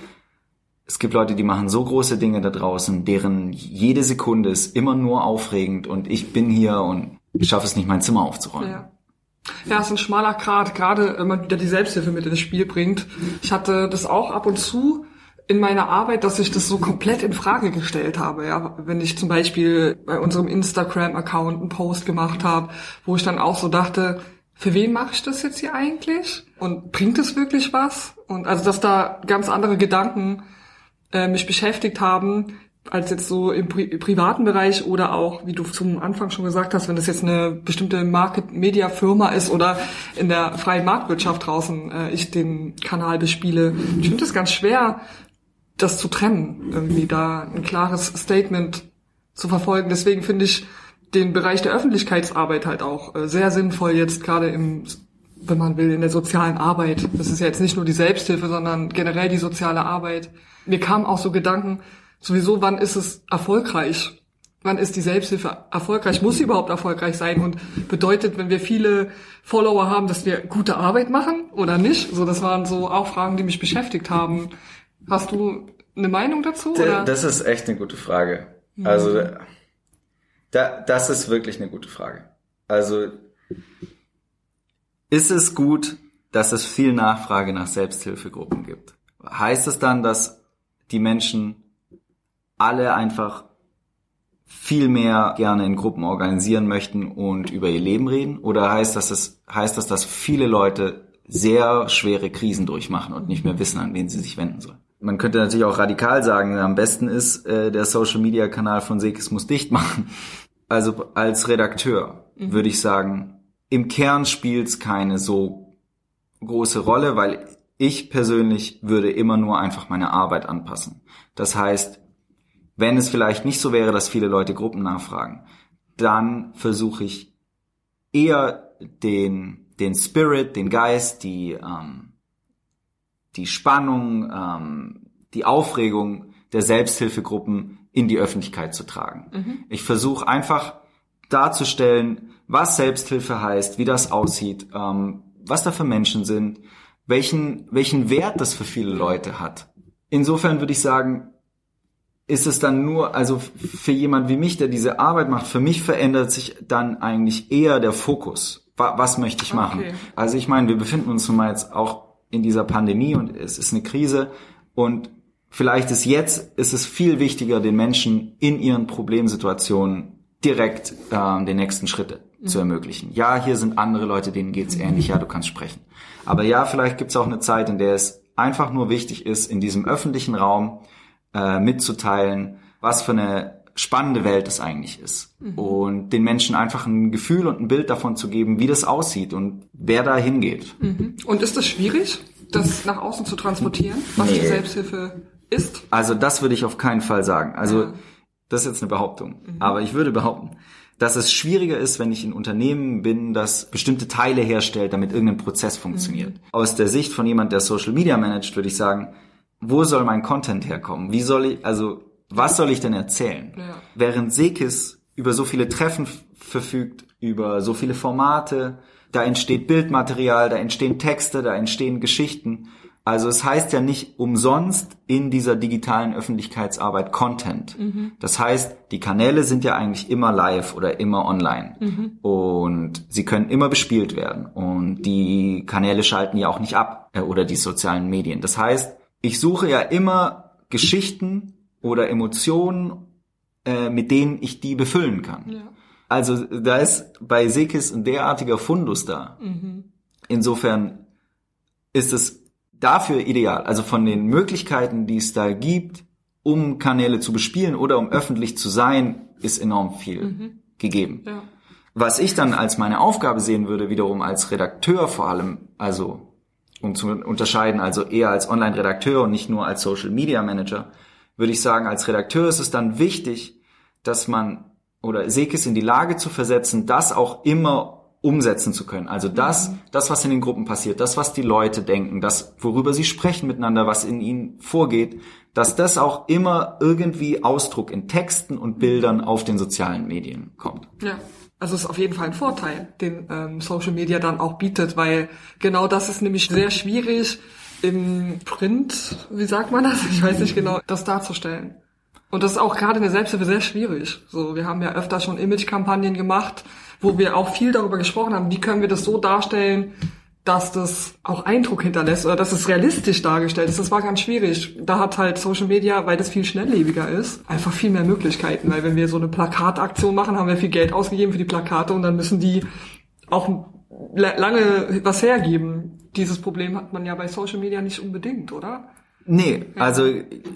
es gibt Leute, die machen so große Dinge da draußen, deren jede Sekunde ist immer nur aufregend und ich bin hier und ich schaffe es nicht, mein Zimmer aufzuräumen. Ja. Ja, es ist ein schmaler Grat, gerade wenn man wieder die Selbsthilfe mit ins Spiel bringt. Ich hatte das auch ab und zu in meiner Arbeit, dass ich das so komplett in Frage gestellt habe. Ja, wenn ich zum Beispiel bei unserem Instagram-Account einen Post gemacht habe, wo ich dann auch so dachte, für wen mache ich das jetzt hier eigentlich? Und bringt es wirklich was? Und also, dass da ganz andere Gedanken äh, mich beschäftigt haben, als jetzt so im Pri privaten Bereich oder auch, wie du zum Anfang schon gesagt hast, wenn das jetzt eine bestimmte Market-Media-Firma ist oder in der freien Marktwirtschaft draußen äh, ich den Kanal bespiele. Ich finde es ganz schwer, das zu trennen, irgendwie da ein klares Statement zu verfolgen. Deswegen finde ich den Bereich der Öffentlichkeitsarbeit halt auch äh, sehr sinnvoll jetzt gerade im wenn man will, in der sozialen Arbeit. Das ist ja jetzt nicht nur die Selbsthilfe, sondern generell die soziale Arbeit. Mir kamen auch so Gedanken, sowieso, wann ist es erfolgreich? Wann ist die Selbsthilfe erfolgreich? Muss sie überhaupt erfolgreich sein? Und bedeutet, wenn wir viele Follower haben, dass wir gute Arbeit machen oder nicht? So, das waren so auch Fragen, die mich beschäftigt haben. Hast du eine Meinung dazu? Oder? Das ist echt eine gute Frage. Also, da, das ist wirklich eine gute Frage. Also, ist es gut, dass es viel Nachfrage nach Selbsthilfegruppen gibt? Heißt es dann, dass die Menschen alle einfach viel mehr gerne in Gruppen organisieren möchten und über ihr Leben reden? Oder heißt das, dass, heißt das, dass viele Leute sehr schwere Krisen durchmachen und nicht mehr wissen, an wen sie sich wenden sollen? Man könnte natürlich auch radikal sagen, am besten ist, äh, der Social-Media-Kanal von Sekis muss dicht machen. Also als Redakteur mhm. würde ich sagen, im Kern spielt es keine so große Rolle, weil ich persönlich würde immer nur einfach meine Arbeit anpassen. Das heißt, wenn es vielleicht nicht so wäre, dass viele Leute Gruppen nachfragen, dann versuche ich eher den, den Spirit, den Geist, die, ähm, die Spannung, ähm, die Aufregung der Selbsthilfegruppen in die Öffentlichkeit zu tragen. Mhm. Ich versuche einfach darzustellen, was Selbsthilfe heißt, wie das aussieht, ähm, was da für Menschen sind, welchen, welchen Wert das für viele Leute hat. Insofern würde ich sagen, ist es dann nur, also für jemand wie mich, der diese Arbeit macht, für mich verändert sich dann eigentlich eher der Fokus. Was möchte ich machen? Okay. Also ich meine, wir befinden uns nun mal jetzt auch in dieser Pandemie und es ist eine Krise und vielleicht ist jetzt, ist es viel wichtiger, den Menschen in ihren Problemsituationen direkt äh, den nächsten Schritt mhm. zu ermöglichen. Ja, hier sind andere Leute, denen geht's mhm. ähnlich, ja, du kannst sprechen. Aber ja, vielleicht gibt's auch eine Zeit, in der es einfach nur wichtig ist, in diesem öffentlichen Raum äh, mitzuteilen, was für eine spannende Welt es eigentlich ist. Mhm. Und den Menschen einfach ein Gefühl und ein Bild davon zu geben, wie das aussieht und wer da hingeht. Mhm. Und ist das schwierig, das nach außen zu transportieren, was nee. die Selbsthilfe ist? Also das würde ich auf keinen Fall sagen. Also ja. das ist jetzt eine Behauptung. Mhm. Aber ich würde behaupten, dass es schwieriger ist, wenn ich ein Unternehmen bin, das bestimmte Teile herstellt, damit irgendein Prozess funktioniert. Mhm. Aus der Sicht von jemand, der Social Media managt, würde ich sagen, wo soll mein Content herkommen? Wie soll ich, also, was soll ich denn erzählen? Ja. Während Sekis über so viele Treffen verfügt, über so viele Formate, da entsteht Bildmaterial, da entstehen Texte, da entstehen Geschichten. Also es heißt ja nicht umsonst in dieser digitalen Öffentlichkeitsarbeit Content. Mhm. Das heißt, die Kanäle sind ja eigentlich immer live oder immer online mhm. und sie können immer bespielt werden und die Kanäle schalten ja auch nicht ab äh, oder die sozialen Medien. Das heißt, ich suche ja immer Geschichten oder Emotionen, äh, mit denen ich die befüllen kann. Ja. Also da ist bei Sekis ein derartiger Fundus da. Mhm. Insofern ist es dafür ideal. Also von den Möglichkeiten, die es da gibt, um Kanäle zu bespielen oder um öffentlich zu sein, ist enorm viel mhm. gegeben. Ja. Was ich dann als meine Aufgabe sehen würde, wiederum als Redakteur vor allem, also um zu unterscheiden, also eher als Online-Redakteur und nicht nur als Social-Media-Manager, würde ich sagen, als Redakteur ist es dann wichtig, dass man oder Sekis in die Lage zu versetzen, das auch immer umsetzen zu können. Also das, mhm. das, was in den Gruppen passiert, das, was die Leute denken, das, worüber sie sprechen miteinander, was in ihnen vorgeht, dass das auch immer irgendwie Ausdruck in Texten und Bildern auf den sozialen Medien kommt. Ja. Also es ist auf jeden Fall ein Vorteil, den ähm, Social Media dann auch bietet, weil genau das ist nämlich sehr schwierig im Print, wie sagt man das? Ich weiß nicht genau, das darzustellen. Und das ist auch gerade in der Selbsthilfe sehr schwierig. So, wir haben ja öfter schon Image-Kampagnen gemacht, wo wir auch viel darüber gesprochen haben, wie können wir das so darstellen, dass das auch Eindruck hinterlässt oder dass es realistisch dargestellt ist. Das war ganz schwierig. Da hat halt Social Media, weil das viel schnelllebiger ist, einfach viel mehr Möglichkeiten. Weil wenn wir so eine Plakataktion machen, haben wir viel Geld ausgegeben für die Plakate und dann müssen die auch lange was hergeben. Dieses Problem hat man ja bei Social Media nicht unbedingt, oder? Nee, also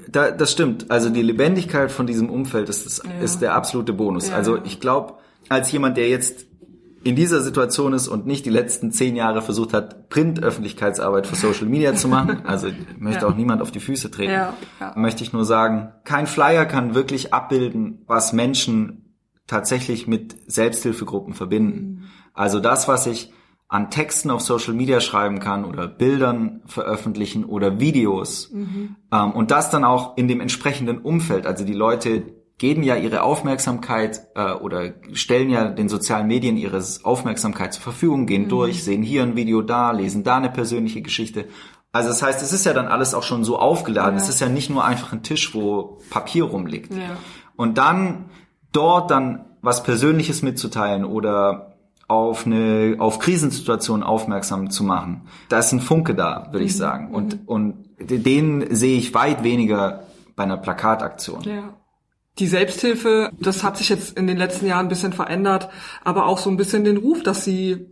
da, das stimmt. Also die Lebendigkeit von diesem Umfeld ist, das, ja. ist der absolute Bonus. Ja. Also ich glaube, als jemand, der jetzt in dieser Situation ist und nicht die letzten zehn Jahre versucht hat, Print-Öffentlichkeitsarbeit für Social Media zu machen, also möchte ja. auch niemand auf die Füße treten, ja, ja. möchte ich nur sagen, kein Flyer kann wirklich abbilden, was Menschen tatsächlich mit Selbsthilfegruppen verbinden. Mhm. Also das, was ich an Texten auf Social Media schreiben kann oder Bildern veröffentlichen oder Videos mhm. ähm, und das dann auch in dem entsprechenden Umfeld, also die Leute geben ja ihre Aufmerksamkeit äh, oder stellen ja den sozialen Medien ihre Aufmerksamkeit zur Verfügung, gehen mhm. durch, sehen hier ein Video da, lesen da eine persönliche Geschichte. Also das heißt, es ist ja dann alles auch schon so aufgeladen. Ja. Es ist ja nicht nur einfach ein Tisch, wo Papier rumliegt. Ja. Und dann dort dann was Persönliches mitzuteilen oder auf eine auf Krisensituationen aufmerksam zu machen. Da ist ein Funke da, würde mhm. ich sagen. Und mhm. und den sehe ich weit weniger bei einer Plakataktion. Ja. Die Selbsthilfe, das hat sich jetzt in den letzten Jahren ein bisschen verändert, aber auch so ein bisschen den Ruf, dass sie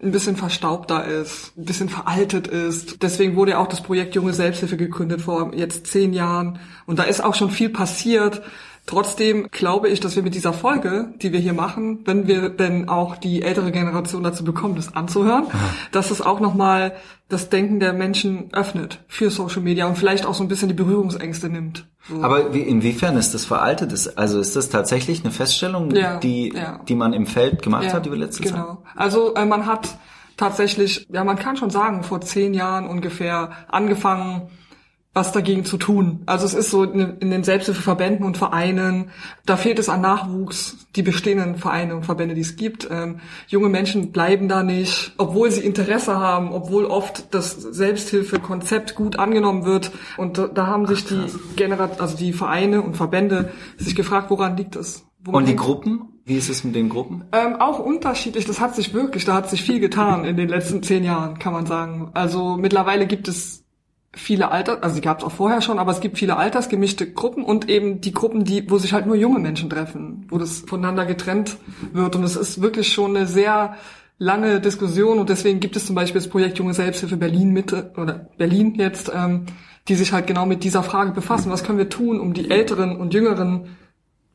ein bisschen verstaubter ist, ein bisschen veraltet ist. Deswegen wurde ja auch das Projekt Junge Selbsthilfe gegründet vor jetzt zehn Jahren. Und da ist auch schon viel passiert. Trotzdem glaube ich, dass wir mit dieser Folge, die wir hier machen, wenn wir denn auch die ältere Generation dazu bekommen, das anzuhören, Aha. dass es auch nochmal das Denken der Menschen öffnet für Social Media und vielleicht auch so ein bisschen die Berührungsängste nimmt. So. Aber wie, inwiefern ist das veraltet? Also ist das tatsächlich eine Feststellung, ja, die, ja. die man im Feld gemacht ja, hat über letzte genau. Zeit? Genau. Also äh, man hat tatsächlich, ja man kann schon sagen, vor zehn Jahren ungefähr angefangen, was dagegen zu tun. Also es ist so in den Selbsthilfeverbänden und Vereinen, da fehlt es an Nachwuchs, die bestehenden Vereine und Verbände, die es gibt. Ähm, junge Menschen bleiben da nicht, obwohl sie Interesse haben, obwohl oft das Selbsthilfekonzept gut angenommen wird. Und da, da haben sich die Generat also die Vereine und Verbände sich gefragt, woran liegt es? Und die Gruppen? Wie ist es mit den Gruppen? Ähm, auch unterschiedlich. Das hat sich wirklich, da hat sich viel getan in den letzten zehn Jahren, kann man sagen. Also mittlerweile gibt es viele Alter, also die gab es auch vorher schon, aber es gibt viele altersgemischte Gruppen und eben die Gruppen, die, wo sich halt nur junge Menschen treffen, wo das voneinander getrennt wird. Und es ist wirklich schon eine sehr lange Diskussion und deswegen gibt es zum Beispiel das Projekt Junge Selbsthilfe Berlin Mitte oder Berlin jetzt, ähm, die sich halt genau mit dieser Frage befassen. Was können wir tun, um die Älteren und Jüngeren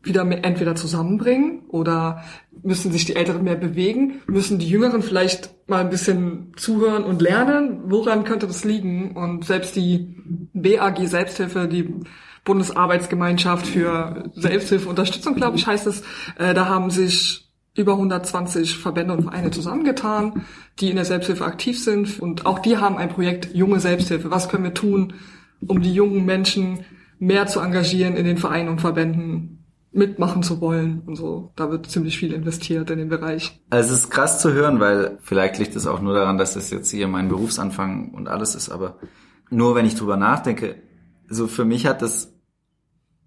wieder mehr, entweder zusammenbringen oder müssen sich die Älteren mehr bewegen, müssen die Jüngeren vielleicht mal ein bisschen zuhören und lernen, woran könnte das liegen? Und selbst die BAG Selbsthilfe, die Bundesarbeitsgemeinschaft für Selbsthilfeunterstützung, glaube ich, heißt es, äh, da haben sich über 120 Verbände und Vereine zusammengetan, die in der Selbsthilfe aktiv sind. Und auch die haben ein Projekt Junge Selbsthilfe. Was können wir tun, um die jungen Menschen mehr zu engagieren in den Vereinen und Verbänden, mitmachen zu wollen und so. Da wird ziemlich viel investiert in den Bereich. Also es ist krass zu hören, weil vielleicht liegt es auch nur daran, dass das jetzt hier mein Berufsanfang und alles ist, aber nur wenn ich drüber nachdenke, so für mich hat das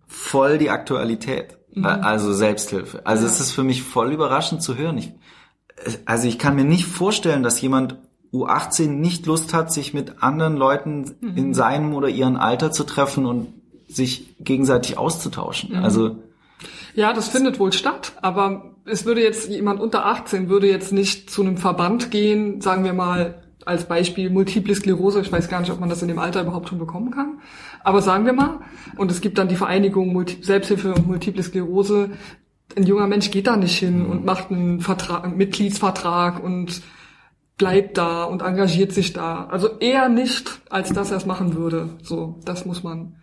voll die Aktualität. Mhm. Also Selbsthilfe. Also ja. es ist für mich voll überraschend zu hören. Ich, also ich kann mir nicht vorstellen, dass jemand U18 nicht Lust hat, sich mit anderen Leuten mhm. in seinem oder ihrem Alter zu treffen und sich gegenseitig auszutauschen. Mhm. Also ja, das findet wohl statt, aber es würde jetzt jemand unter 18 würde jetzt nicht zu einem Verband gehen, sagen wir mal als Beispiel Multiple Sklerose. Ich weiß gar nicht, ob man das in dem Alter überhaupt schon bekommen kann. Aber sagen wir mal, und es gibt dann die Vereinigung Selbsthilfe und Multiple Sklerose, ein junger Mensch geht da nicht hin und macht einen, Vertrag, einen Mitgliedsvertrag und bleibt da und engagiert sich da. Also eher nicht, als dass er es machen würde. So, das muss man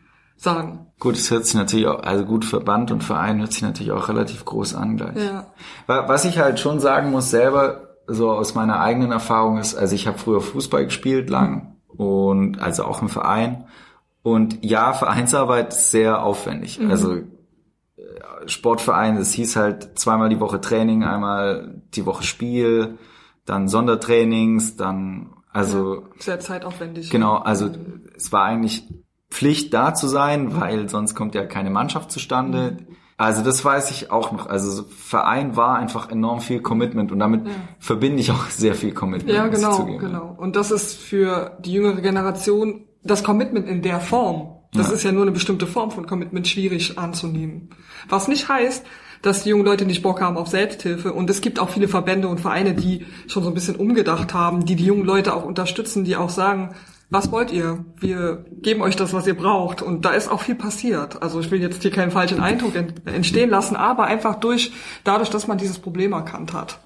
sagen. Gut, es hört sich natürlich auch, also gut Verband und Verein hört sich natürlich auch relativ groß an gleich. Ja. Was ich halt schon sagen muss selber, so aus meiner eigenen Erfahrung ist, also ich habe früher Fußball gespielt lang und also auch im Verein und ja, Vereinsarbeit ist sehr aufwendig. Mhm. Also äh, Sportverein, es hieß halt zweimal die Woche Training, einmal die Woche Spiel, dann Sondertrainings, dann also Sehr zeitaufwendig. genau, also es war eigentlich Pflicht da zu sein, weil sonst kommt ja keine Mannschaft zustande. Also das weiß ich auch noch. Also so Verein war einfach enorm viel Commitment und damit verbinde ich auch sehr viel Commitment. Ja, genau, genau. Und das ist für die jüngere Generation das Commitment in der Form. Das Ja. ist ja nur eine bestimmte Form von Commitment schwierig anzunehmen. Was nicht heißt, dass die jungen Leute nicht Bock haben auf Selbsthilfe. Und es gibt auch viele Verbände und Vereine, die schon so ein bisschen umgedacht haben, die die jungen Leute auch unterstützen, die auch sagen, was wollt ihr? Wir geben euch das, was ihr braucht. Und da ist auch viel passiert. Also ich will jetzt hier keinen falschen Eindruck ent- entstehen lassen, aber einfach durch, dadurch, dass man dieses Problem erkannt hat.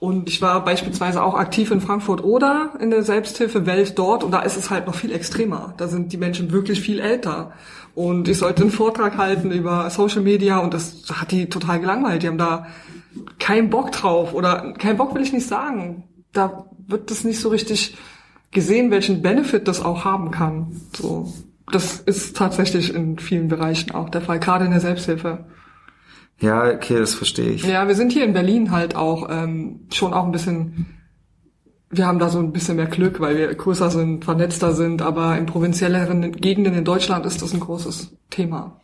Und ich war beispielsweise auch aktiv in Frankfurt oder in der Selbsthilfewelt dort und da ist es halt noch viel extremer. Da sind die Menschen wirklich viel älter. Und ich sollte einen Vortrag halten über Social Media und das hat die total gelangweilt. Die haben da keinen Bock drauf oder keinen Bock will ich nicht sagen. Da wird das nicht so richtig gesehen, welchen Benefit das auch haben kann. So. Das ist tatsächlich in vielen Bereichen auch der Fall, gerade in der Selbsthilfe. Ja, okay, das verstehe ich. Ja, wir sind hier in Berlin halt auch ähm, schon auch ein bisschen, wir haben da so ein bisschen mehr Glück, weil wir größer sind, vernetzter sind, aber in provinzielleren Gegenden in Deutschland ist das ein großes Thema.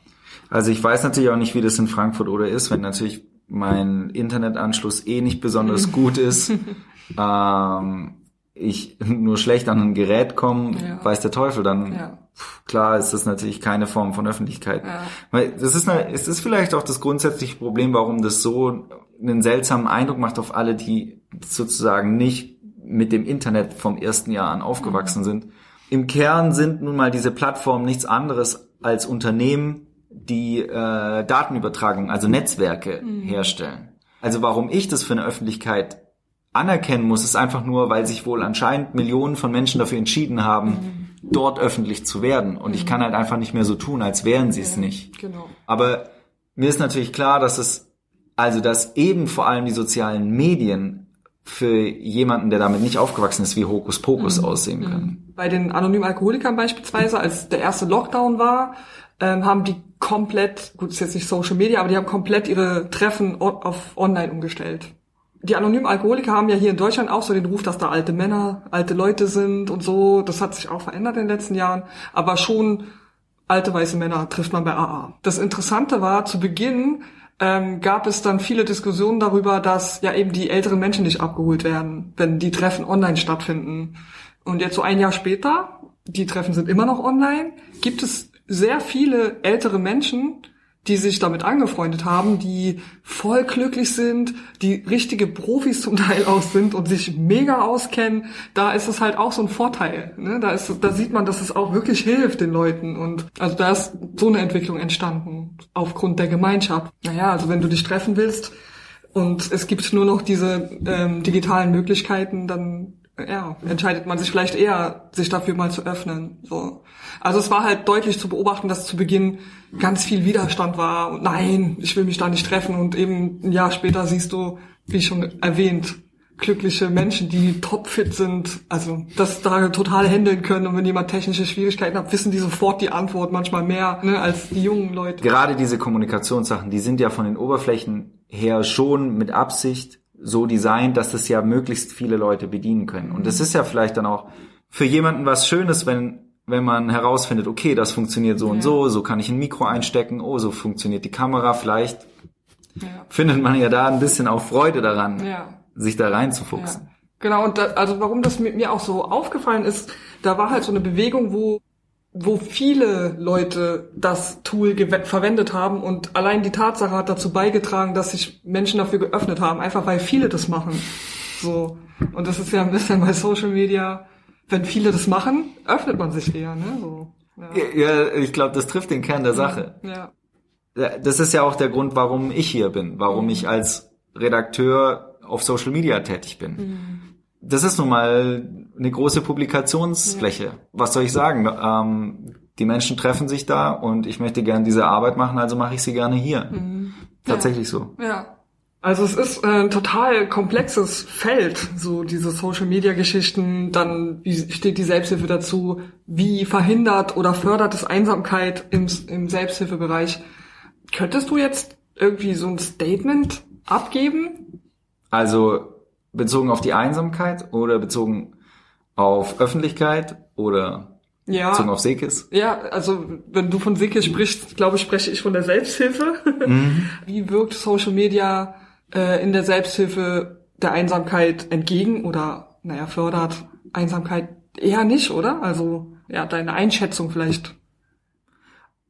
Also ich weiß natürlich auch nicht, wie das in Frankfurt oder ist, wenn natürlich mein Internetanschluss eh nicht besonders gut ist. ähm, ich nur schlecht an ein Gerät komme, Ja. weiß der Teufel, dann Ja. klar ist das natürlich keine Form von Öffentlichkeit. Ja. Weil das ist, eine, es ist vielleicht auch das grundsätzliche Problem, warum das so einen seltsamen Eindruck macht auf alle, die sozusagen nicht mit dem Internet vom ersten Jahr an aufgewachsen sind. Im Kern sind nun mal diese Plattformen nichts anderes als Unternehmen, die äh, Datenübertragung, also Netzwerke herstellen. Also warum ich das für eine Öffentlichkeit anerkennen muss, ist einfach nur, weil sich wohl anscheinend Millionen von Menschen dafür entschieden haben, dort öffentlich zu werden. Und ich kann halt einfach nicht mehr so tun, als wären sie es nicht. Genau. Aber mir ist natürlich klar, dass es, also dass eben vor allem die sozialen Medien für jemanden, der damit nicht aufgewachsen ist, wie Hokuspokus aussehen können. Bei den anonymen Alkoholikern beispielsweise, als der erste Lockdown war, ähm, haben die komplett, gut, ist jetzt nicht Social Media, aber die haben komplett ihre Treffen auf online umgestellt. Die anonymen Alkoholiker haben ja hier in Deutschland auch so den Ruf, dass da alte Männer, alte Leute sind und so. Das hat sich auch verändert in den letzten Jahren. Aber schon alte weiße Männer trifft man bei AA. Das Interessante war, zu Beginn ähm, gab es dann viele Diskussionen darüber, dass ja eben die älteren Menschen nicht abgeholt werden, wenn die Treffen online stattfinden. Und jetzt so ein Jahr später, die Treffen sind immer noch online, gibt es sehr viele ältere Menschen, die sich damit angefreundet haben, die voll glücklich sind, die richtige Profis zum Teil auch sind und sich mega auskennen, da ist es halt auch so ein Vorteil. Ne? Da, ist, da sieht man, dass es auch wirklich hilft den Leuten. Und also da ist so eine Entwicklung entstanden aufgrund der Gemeinschaft. Naja, also wenn du dich treffen willst und es gibt nur noch diese ähm, digitalen Möglichkeiten, dann ja, entscheidet man sich vielleicht eher, sich dafür mal zu öffnen. So. Also es war halt deutlich zu beobachten, dass zu Beginn ganz viel Widerstand war und nein, ich will mich da nicht treffen und eben ein Jahr später siehst du, wie schon erwähnt, glückliche Menschen, die topfit sind, also das da total handeln können und wenn jemand technische Schwierigkeiten hat, wissen die sofort die Antwort, manchmal mehr ne, als die jungen Leute. Gerade diese Kommunikationssachen, die sind ja von den Oberflächen her schon mit Absicht so designt, dass das ja möglichst viele Leute bedienen können. Und es ist ja vielleicht dann auch für jemanden was Schönes, wenn wenn man herausfindet, okay, das funktioniert so und Ja. so, so kann ich ein Mikro einstecken, oh, so funktioniert die Kamera, vielleicht Ja. findet man ja da ein bisschen auch Freude daran, Ja. sich da reinzufuchsen. Genau, und da, also warum das mit mir auch so aufgefallen ist, da war halt so eine Bewegung, wo wo viele Leute das Tool verwendet haben und allein die Tatsache hat dazu beigetragen, dass sich Menschen dafür geöffnet haben, einfach weil viele das machen. So. Und das ist ja ein bisschen bei Social Media, wenn viele das machen, öffnet man sich eher, ne? So. Ja. Ja, ich glaube, das trifft den Kern der Sache. ja. das ist ja auch der Grund, warum ich hier bin, warum ich als Redakteur auf Social Media tätig bin. Mhm. Das ist nun mal eine große Publikationsfläche. Ja. Was soll ich sagen? Ähm, die Menschen treffen sich da und ich möchte gerne diese Arbeit machen, also mache ich sie gerne hier. Mhm. Tatsächlich ja. so. Ja. Also es ist ein total komplexes Feld, so diese Social-Media-Geschichten, dann wie steht die Selbsthilfe dazu, wie verhindert oder fördert es Einsamkeit im, im Selbsthilfebereich. Könntest du jetzt irgendwie so ein Statement abgeben? Also bezogen auf die Einsamkeit oder bezogen auf Öffentlichkeit oder ja. bezogen auf Sekis? Ja, also wenn du von Sekis sprichst, glaube ich, spreche ich von der Selbsthilfe. Mhm. Wie wirkt Social Media äh, in der Selbsthilfe der Einsamkeit entgegen oder naja, fördert Einsamkeit eher nicht, oder? Also ja, deine Einschätzung vielleicht.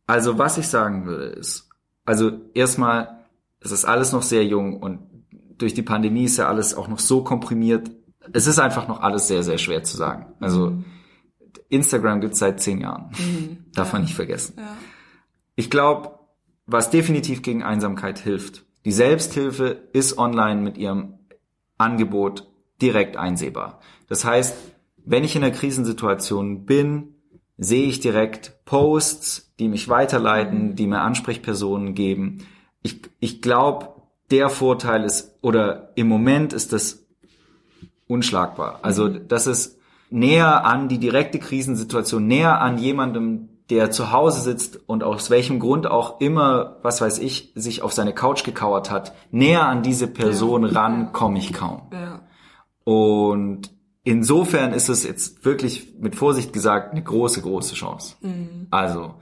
Also was ich sagen würde ist, also erstmal, es ist alles noch sehr jung und durch die Pandemie ist ja alles auch noch so komprimiert. Es ist einfach noch alles sehr, sehr schwer zu sagen. Also mhm. Instagram gibt's seit zehn Jahren. Mhm. Darf man nicht vergessen. Ja. Ich glaube, was definitiv gegen Einsamkeit hilft, die Selbsthilfe ist online mit ihrem Angebot direkt einsehbar. Das heißt, wenn ich in einer Krisensituation bin, sehe ich direkt Posts, die mich weiterleiten, die mir Ansprechpersonen geben. Ich, ich glaube, der Vorteil ist, oder im Moment ist das unschlagbar. Also mhm. das ist näher an die direkte Krisensituation, näher an jemandem, der zu Hause sitzt und aus welchem Grund auch immer, was weiß ich, sich auf seine Couch gekauert hat, näher an diese Person ja. ran komme ich kaum. Ja. Und insofern ist es jetzt wirklich mit Vorsicht gesagt eine große, große Chance. Mhm. Also,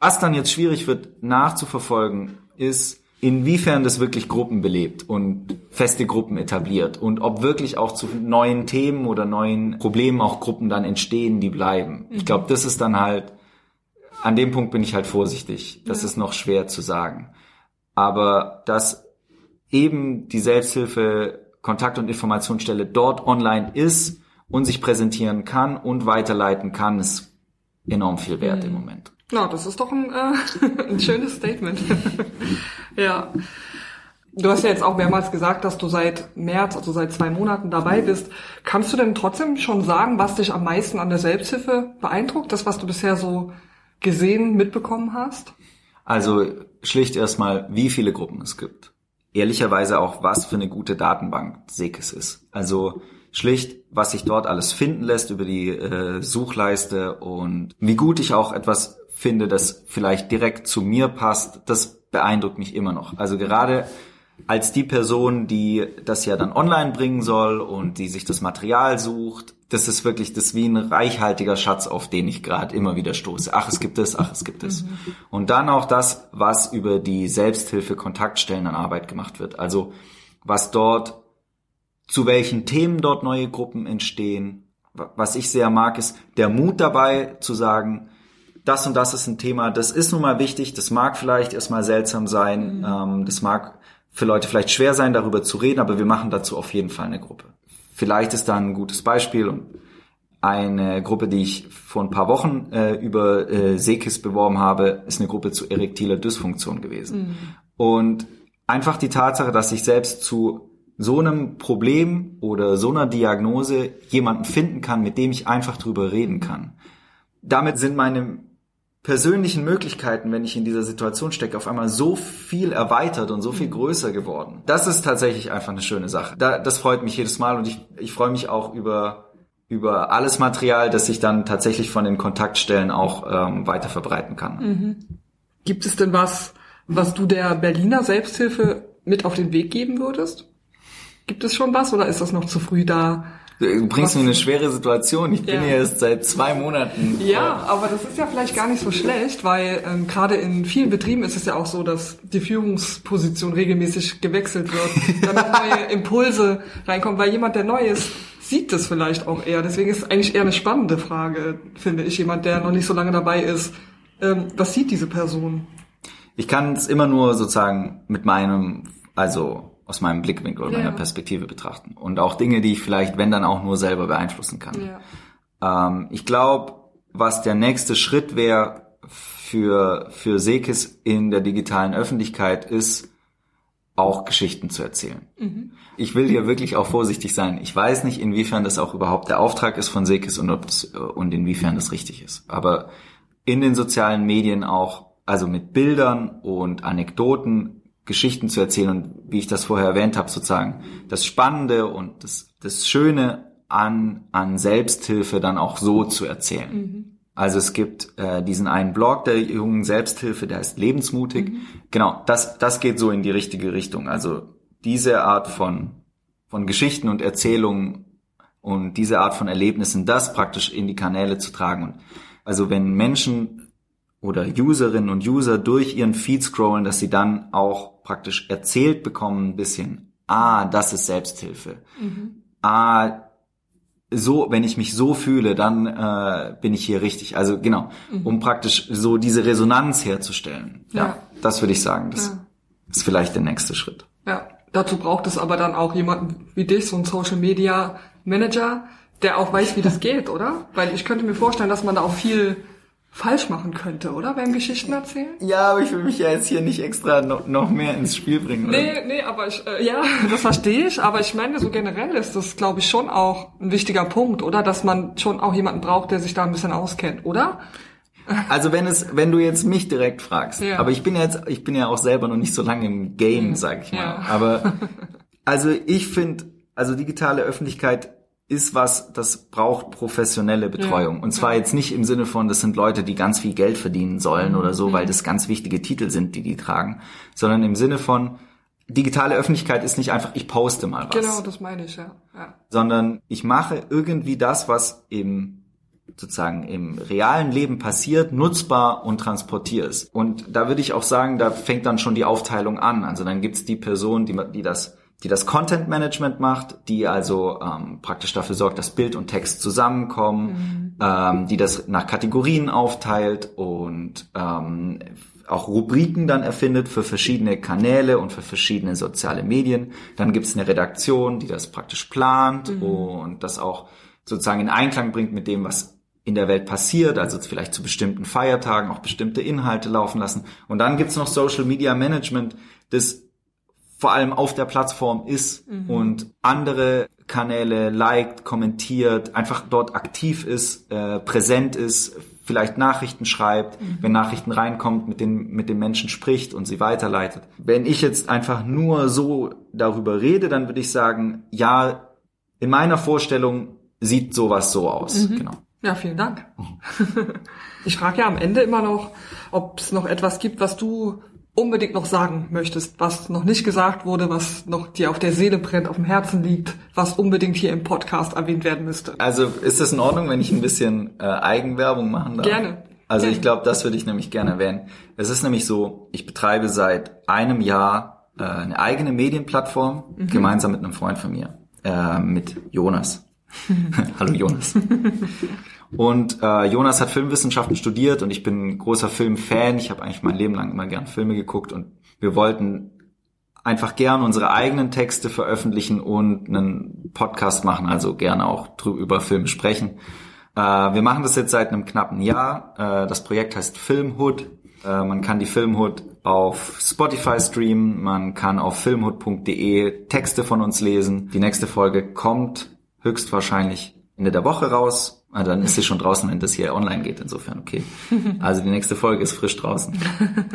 was dann jetzt schwierig wird nachzuverfolgen, ist, inwiefern das wirklich Gruppen belebt und feste Gruppen etabliert und ob wirklich auch zu neuen Themen oder neuen Problemen auch Gruppen dann entstehen, die bleiben. Mhm. Ich glaube, das ist dann halt, an dem Punkt bin ich halt vorsichtig. Das ja. ist noch schwer zu sagen. Aber dass eben die Selbsthilfe Kontakt- und Informationsstelle dort online ist und sich präsentieren kann und weiterleiten kann, ist enorm viel wert mhm. im Moment. Na, das ist doch ein, äh, ein schönes Statement. ja. Du hast ja jetzt auch mehrmals gesagt, dass du seit März, also seit zwei Monaten dabei bist. Kannst du denn trotzdem schon sagen, was dich am meisten an der Selbsthilfe beeindruckt? Das, was du bisher so gesehen, mitbekommen hast? Also schlicht erstmal, wie viele Gruppen es gibt. Ehrlicherweise auch, was für eine gute Datenbank Sekes ist. Also schlicht, was sich dort alles finden lässt über die äh, Suchleiste und wie gut ich auch etwas finde, das vielleicht direkt zu mir passt, das beeindruckt mich immer noch. Also gerade als die Person, die das ja dann online bringen soll und die sich das Material sucht, das ist wirklich das wie ein reichhaltiger Schatz, auf den ich gerade immer wieder stoße. Ach, es gibt es, ach, es gibt es. Mhm. Und dann auch das, was über die Selbsthilfe Kontaktstellen an Arbeit gemacht wird. Also was dort, zu welchen Themen dort neue Gruppen entstehen. Was ich sehr mag, ist der Mut dabei zu sagen, das und das ist ein Thema, das ist nun mal wichtig, das mag vielleicht erstmal seltsam sein, mhm. ähm, das mag für Leute vielleicht schwer sein, darüber zu reden, aber wir machen dazu auf jeden Fall eine Gruppe. Vielleicht ist da ein gutes Beispiel und eine Gruppe, die ich vor ein paar Wochen äh, über äh, Sekis beworben habe, ist eine Gruppe zu erektiler Dysfunktion gewesen. Mhm. Und einfach die Tatsache, dass ich selbst zu so einem Problem oder so einer Diagnose jemanden finden kann, mit dem ich einfach drüber reden kann. Damit sind meine persönlichen Möglichkeiten, wenn ich in dieser Situation stecke, auf einmal so viel erweitert und so viel größer geworden. Das ist tatsächlich einfach eine schöne Sache. Da, das freut mich jedes Mal und ich, ich freue mich auch über, über alles Material, das ich dann tatsächlich von den Kontaktstellen auch ähm, weiter verbreiten kann. Mhm. Gibt es denn was, was du der Berliner Selbsthilfe mit auf den Weg geben würdest? Gibt es schon was oder ist das noch zu früh da, Du bringst mir eine schwere Situation. Ich bin ja. hier erst seit zwei Monaten. Ja, aber das ist ja vielleicht gar nicht so schlecht, weil ähm, gerade in vielen Betrieben ist es ja auch so, dass die Führungsposition regelmäßig gewechselt wird, damit neue Impulse reinkommen, weil jemand, der neu ist, sieht das vielleicht auch eher. Deswegen ist es eigentlich eher eine spannende Frage, finde ich. Jemand, der noch nicht so lange dabei ist, ähm, was sieht diese Person? Ich kann es immer nur sozusagen mit meinem, also aus meinem Blickwinkel oder ja. meiner Perspektive betrachten. Und auch Dinge, die ich vielleicht, wenn dann auch nur selber beeinflussen kann. Ja. Ähm, ich glaube, was der nächste Schritt wäre für, für Sekis in der digitalen Öffentlichkeit ist, auch Geschichten zu erzählen. Mhm. Ich will hier wirklich auch vorsichtig sein. Ich weiß nicht, inwiefern das auch überhaupt der Auftrag ist von Sekis und, und inwiefern das richtig ist. Aber in den sozialen Medien auch, also mit Bildern und Anekdoten, Geschichten zu erzählen und wie ich das vorher erwähnt habe, sozusagen das Spannende und das, das Schöne an, an Selbsthilfe dann auch so zu erzählen. Mhm. Also es gibt äh, diesen einen Blog der jungen Selbsthilfe, der heißt Lebensmutig. Mhm. Genau, das, das geht so in die richtige Richtung. Also diese Art von, von Geschichten und Erzählungen und diese Art von Erlebnissen, das praktisch in die Kanäle zu tragen. Und also wenn Menschen oder Userinnen und User durch ihren Feed scrollen, dass sie dann auch praktisch erzählt bekommen ein bisschen, ah, das ist Selbsthilfe. Mhm. Ah, so, wenn ich mich so fühle, dann äh, bin ich hier richtig. Also genau, mhm. um praktisch so diese Resonanz herzustellen. Ja, ja das würde ich sagen. Das ja. ist vielleicht der nächste Schritt. Ja, dazu braucht es aber dann auch jemanden wie dich, so ein Social Media Manager, der auch weiß, wie das geht, oder? Weil ich könnte mir vorstellen, dass man da auch viel falsch machen könnte, oder? Beim Geschichten erzählen? Ja, aber ich will mich ja jetzt hier nicht extra noch, noch mehr ins Spiel bringen. Oder? Nee, nee, aber ich, äh, ja, das verstehe ich, aber ich meine, so generell ist das, glaube ich, schon auch ein wichtiger Punkt, oder? Dass man schon auch jemanden braucht, der sich da ein bisschen auskennt, oder? Also wenn es, wenn du jetzt mich direkt fragst, ja. aber ich bin ja jetzt, ich bin ja auch selber noch nicht so lange im Game, sag ich mal. Ja. Aber also ich finde, also digitale Öffentlichkeit ist was, das braucht professionelle Betreuung. Ja, und zwar ja. jetzt nicht im Sinne von, das sind Leute, die ganz viel Geld verdienen sollen oder so, mhm. weil das ganz wichtige Titel sind, die die tragen, sondern im Sinne von, digitale Öffentlichkeit ist nicht einfach, ich poste mal was. Genau, das meine ich, ja. ja. Sondern ich mache irgendwie das, was im sozusagen im realen Leben passiert, nutzbar und transportiert ist. Und da würde ich auch sagen, da fängt dann schon die Aufteilung an. Also dann gibt's die Person, die, die das die das Content Management macht, die also ähm, praktisch dafür sorgt, dass Bild und Text zusammenkommen, mhm. ähm, die das nach Kategorien aufteilt und ähm, auch Rubriken dann erfindet für verschiedene Kanäle und für verschiedene soziale Medien. Dann gibt es eine Redaktion, die das praktisch plant mhm. und das auch sozusagen in Einklang bringt mit dem, was in der Welt passiert, also vielleicht zu bestimmten Feiertagen auch bestimmte Inhalte laufen lassen. Und dann gibt's noch Social Media Management, das vor allem auf der Plattform ist mhm. und andere Kanäle liked, kommentiert, einfach dort aktiv ist, äh, präsent ist, vielleicht Nachrichten schreibt, mhm. wenn Nachrichten reinkommt, mit den, mit den Menschen spricht und sie weiterleitet. Wenn ich jetzt einfach nur so darüber rede, dann würde ich sagen, ja, in meiner Vorstellung sieht sowas so aus. Mhm. Genau. Ja, vielen Dank. Ich frage ja am Ende immer noch, ob es noch etwas gibt, was du unbedingt noch sagen möchtest, was noch nicht gesagt wurde, was noch dir auf der Seele brennt, auf dem Herzen liegt, was unbedingt hier im Podcast erwähnt werden müsste. Also ist es in Ordnung, wenn ich ein bisschen äh, Eigenwerbung machen darf? Gerne. Also gerne. ich glaube, das würde ich nämlich gerne erwähnen. Es ist nämlich so, ich betreibe seit einem Jahr äh, eine eigene Medienplattform, mhm. gemeinsam mit einem Freund von mir, äh, mit Jonas. Hallo Jonas. Und äh, Jonas hat Filmwissenschaften studiert und ich bin ein großer Filmfan. Ich habe eigentlich mein Leben lang immer gern Filme geguckt und wir wollten einfach gern unsere eigenen Texte veröffentlichen und einen Podcast machen, also gerne auch über Filme sprechen. Äh, wir machen das jetzt seit einem knappen Jahr. Äh, das Projekt heißt Filmhood. Äh, man kann die Filmhood auf Spotify streamen, man kann auf filmhood.de Texte von uns lesen. Die nächste Folge kommt höchstwahrscheinlich Ende der Woche raus Ah, dann ist sie schon draußen, wenn das hier online geht, insofern okay. Also die nächste Folge ist frisch draußen.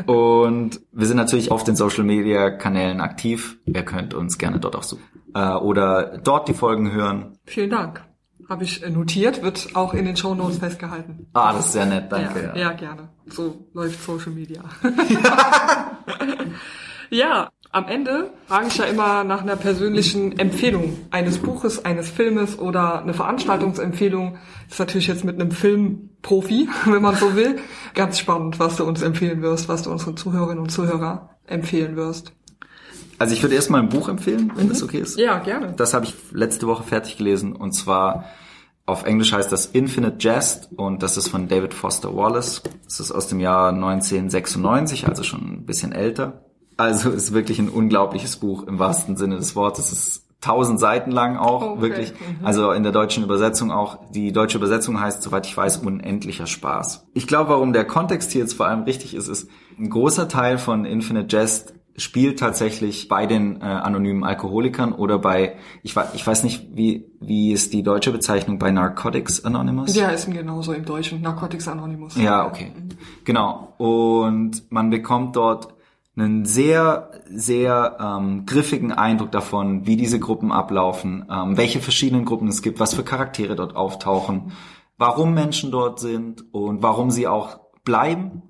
Und wir sind natürlich auf den Social Media Kanälen aktiv. Ihr könnt uns gerne dort auch suchen. Äh, oder dort die Folgen hören. Vielen Dank. Habe ich notiert, wird auch in den Show Notes festgehalten. Ah, das ist sehr nett, danke. Ja, ja gerne. So läuft Social Media. ja, am Ende frage ich ja immer nach einer persönlichen Empfehlung eines Buches, eines Filmes oder eine Veranstaltungsempfehlung. Das ist natürlich jetzt mit einem Filmprofi, wenn man so will. Ganz spannend, was du uns empfehlen wirst, was du unseren Zuhörerinnen und Zuhörer empfehlen wirst. Also ich würde erstmal ein Buch empfehlen, wenn mhm. das okay ist. Ja, gerne. Das habe ich letzte Woche fertig gelesen und zwar auf Englisch heißt das Infinite Jest und das ist von David Foster Wallace. Das ist aus dem Jahr 1996, also schon ein bisschen älter. Also ist wirklich ein unglaubliches Buch im wahrsten Sinne des Wortes. Es ist tausend Seiten lang auch, Okay. wirklich. Mhm. Also in der deutschen Übersetzung auch. Die deutsche Übersetzung heißt, soweit ich weiß, unendlicher Spaß. Ich glaube, warum der Kontext hier jetzt vor allem richtig ist, ist, ein großer Teil von Infinite Jest spielt tatsächlich bei den äh, anonymen Alkoholikern oder bei, ich, weiß, ich weiß nicht, wie, wie ist die deutsche Bezeichnung bei Narcotics Anonymous? Die heißen genauso im Deutschen, Narcotics Anonymous. Ja, okay. Genau. Und man bekommt dort einen sehr, sehr ähm, griffigen Eindruck davon, wie diese Gruppen ablaufen, ähm, welche verschiedenen Gruppen es gibt, was für Charaktere dort auftauchen, warum Menschen dort sind und warum sie auch bleiben.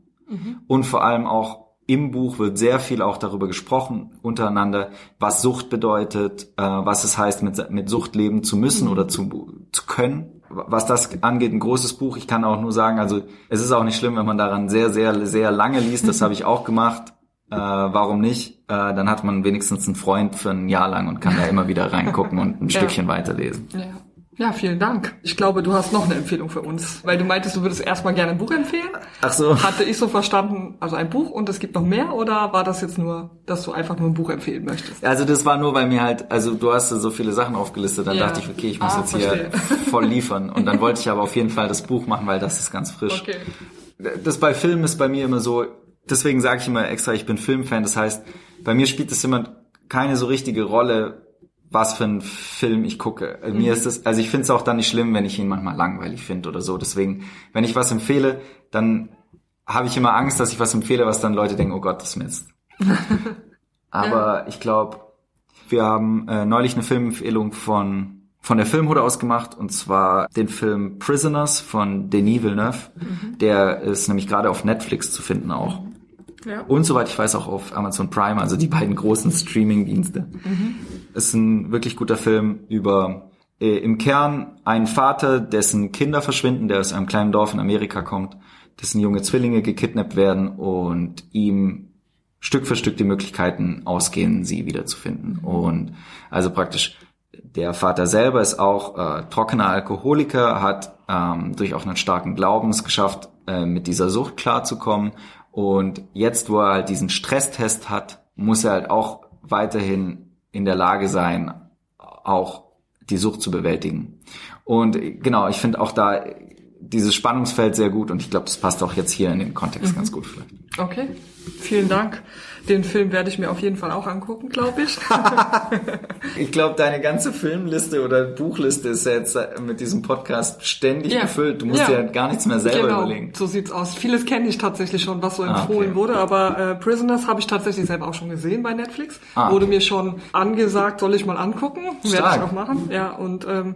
Und vor allem auch im Buch wird sehr viel auch darüber gesprochen untereinander, was Sucht bedeutet, äh, was es heißt, mit, mit Sucht leben zu müssen oder zu, zu können. Was das angeht, ein großes Buch. Ich kann auch nur sagen, also es ist auch nicht schlimm, wenn man daran sehr, sehr, sehr lange liest. Das habe ich auch gemacht. Äh, warum nicht? Äh, dann hat man wenigstens einen Freund für ein Jahr lang und kann da immer wieder reingucken und ein Ja. Stückchen weiterlesen. Ja. Ja, vielen Dank. Ich glaube, du hast noch eine Empfehlung für uns, weil du meintest, du würdest erstmal gerne ein Buch empfehlen. Ach so. Hatte ich so verstanden, also ein Buch und es gibt noch mehr oder war das jetzt nur, dass du einfach nur ein Buch empfehlen möchtest? Also das war nur, weil mir halt, also du hast so viele Sachen aufgelistet, dann Ja. dachte ich, okay, ich muss Ah, jetzt verstehe. hier voll liefern. Und dann wollte ich aber auf jeden Fall das Buch machen, weil das ist ganz frisch. Okay. Das bei Filmen ist bei mir immer so, deswegen sage ich immer extra, ich bin Filmfan. Das heißt, bei mir spielt es immer keine so richtige Rolle, was für einen Film ich gucke. Also Mir ist es, also ich finde es auch dann nicht schlimm, wenn ich ihn manchmal langweilig finde oder so. Deswegen, wenn ich was empfehle, dann habe ich immer Angst, dass ich was empfehle, was dann Leute denken, oh Gott, das Mist. Aber ich glaube, wir haben äh, neulich eine Filmempfehlung von von der Filmhude aus gemacht und zwar den Film Prisoners von Denis Villeneuve. Der ist nämlich gerade auf Netflix zu finden auch. Ja. Und soweit ich weiß auch auf Amazon Prime, also die beiden großen Streaming-Dienste. Ist ein wirklich guter Film über äh, im Kern einen Vater, dessen Kinder verschwinden, der aus einem kleinen Dorf in Amerika kommt, dessen junge Zwillinge gekidnappt werden und ihm Stück für Stück die Möglichkeiten ausgehen, sie wiederzufinden. Und also praktisch der Vater selber ist auch äh, trockener Alkoholiker, hat ähm, durch auch einen starken Glauben es geschafft, äh, mit dieser Sucht klarzukommen. Und jetzt, wo er halt diesen Stresstest hat, muss er halt auch weiterhin in der Lage sein, auch die Sucht zu bewältigen. Und genau, ich finde auch da dieses Spannungsfeld sehr gut und ich glaube, das passt auch jetzt hier in den Kontext ganz gut vielleicht. Okay. Vielen Dank. Den Film werde ich mir auf jeden Fall auch angucken, glaube ich. Ich glaube, deine ganze Filmliste oder Buchliste ist ja jetzt mit diesem Podcast ständig Ja. gefüllt. Du musst Ja. dir halt gar nichts mehr selber genau, überlegen. so sieht's aus. Vieles kenne ich tatsächlich schon, was so Ah, empfohlen okay. wurde, aber äh, Prisoners habe ich tatsächlich selber auch schon gesehen bei Netflix. Ah. Wurde mir schon angesagt, soll ich mal angucken. Werde ich auch machen. Ja, und ähm,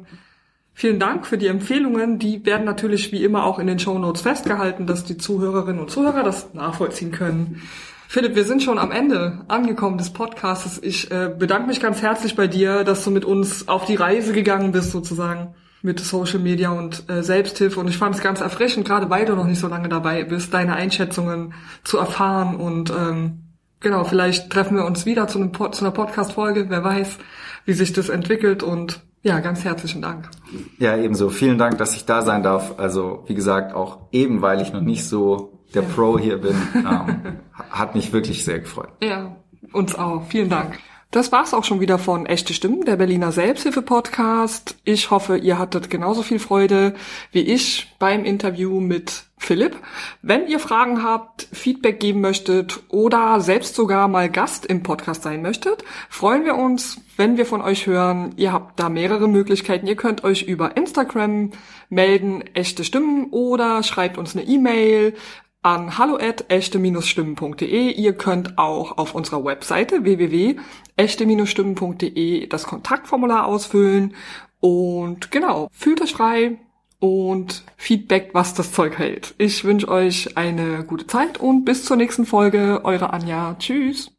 vielen Dank für die Empfehlungen. Die werden natürlich wie immer auch in den Show Notes festgehalten, dass die Zuhörerinnen und Zuhörer das nachvollziehen können. Philipp, wir sind schon am Ende angekommen des Podcasts. Ich äh, bedanke mich ganz herzlich bei dir, dass du mit uns auf die Reise gegangen bist, sozusagen mit Social Media und äh, Selbsthilfe. Und ich fand es ganz erfrischend, gerade weil du noch nicht so lange dabei bist, deine Einschätzungen zu erfahren. Und ähm, genau, vielleicht treffen wir uns wieder zu, einem Pod zu einer Podcast-Folge. Wer weiß, wie sich das entwickelt. Und ja, ganz herzlichen Dank. Ja, ebenso. Vielen Dank, dass ich da sein darf. Also, wie gesagt, auch eben, weil ich noch nicht so der Pro hier bin, ähm, hat mich wirklich sehr gefreut. Ja, uns auch. Vielen Dank. Das war's auch schon wieder von Echte Stimmen, der Berliner Selbsthilfe-Podcast. Ich hoffe, ihr hattet genauso viel Freude wie ich beim Interview mit Philipp. Wenn ihr Fragen habt, Feedback geben möchtet oder selbst sogar mal Gast im Podcast sein möchtet, freuen wir uns, wenn wir von euch hören. Ihr habt da mehrere Möglichkeiten. Ihr könnt euch über Instagram melden, echte Stimmen, oder schreibt uns eine E-Mail an hallo@echte-stimmen.de. Ihr könnt auch auf unserer Webseite www.echte-stimmen.de das Kontaktformular ausfüllen und genau, fühlt euch frei und Feedback, was das Zeug hält. Ich wünsche euch eine gute Zeit und bis zur nächsten Folge. Eure Anja. Tschüss.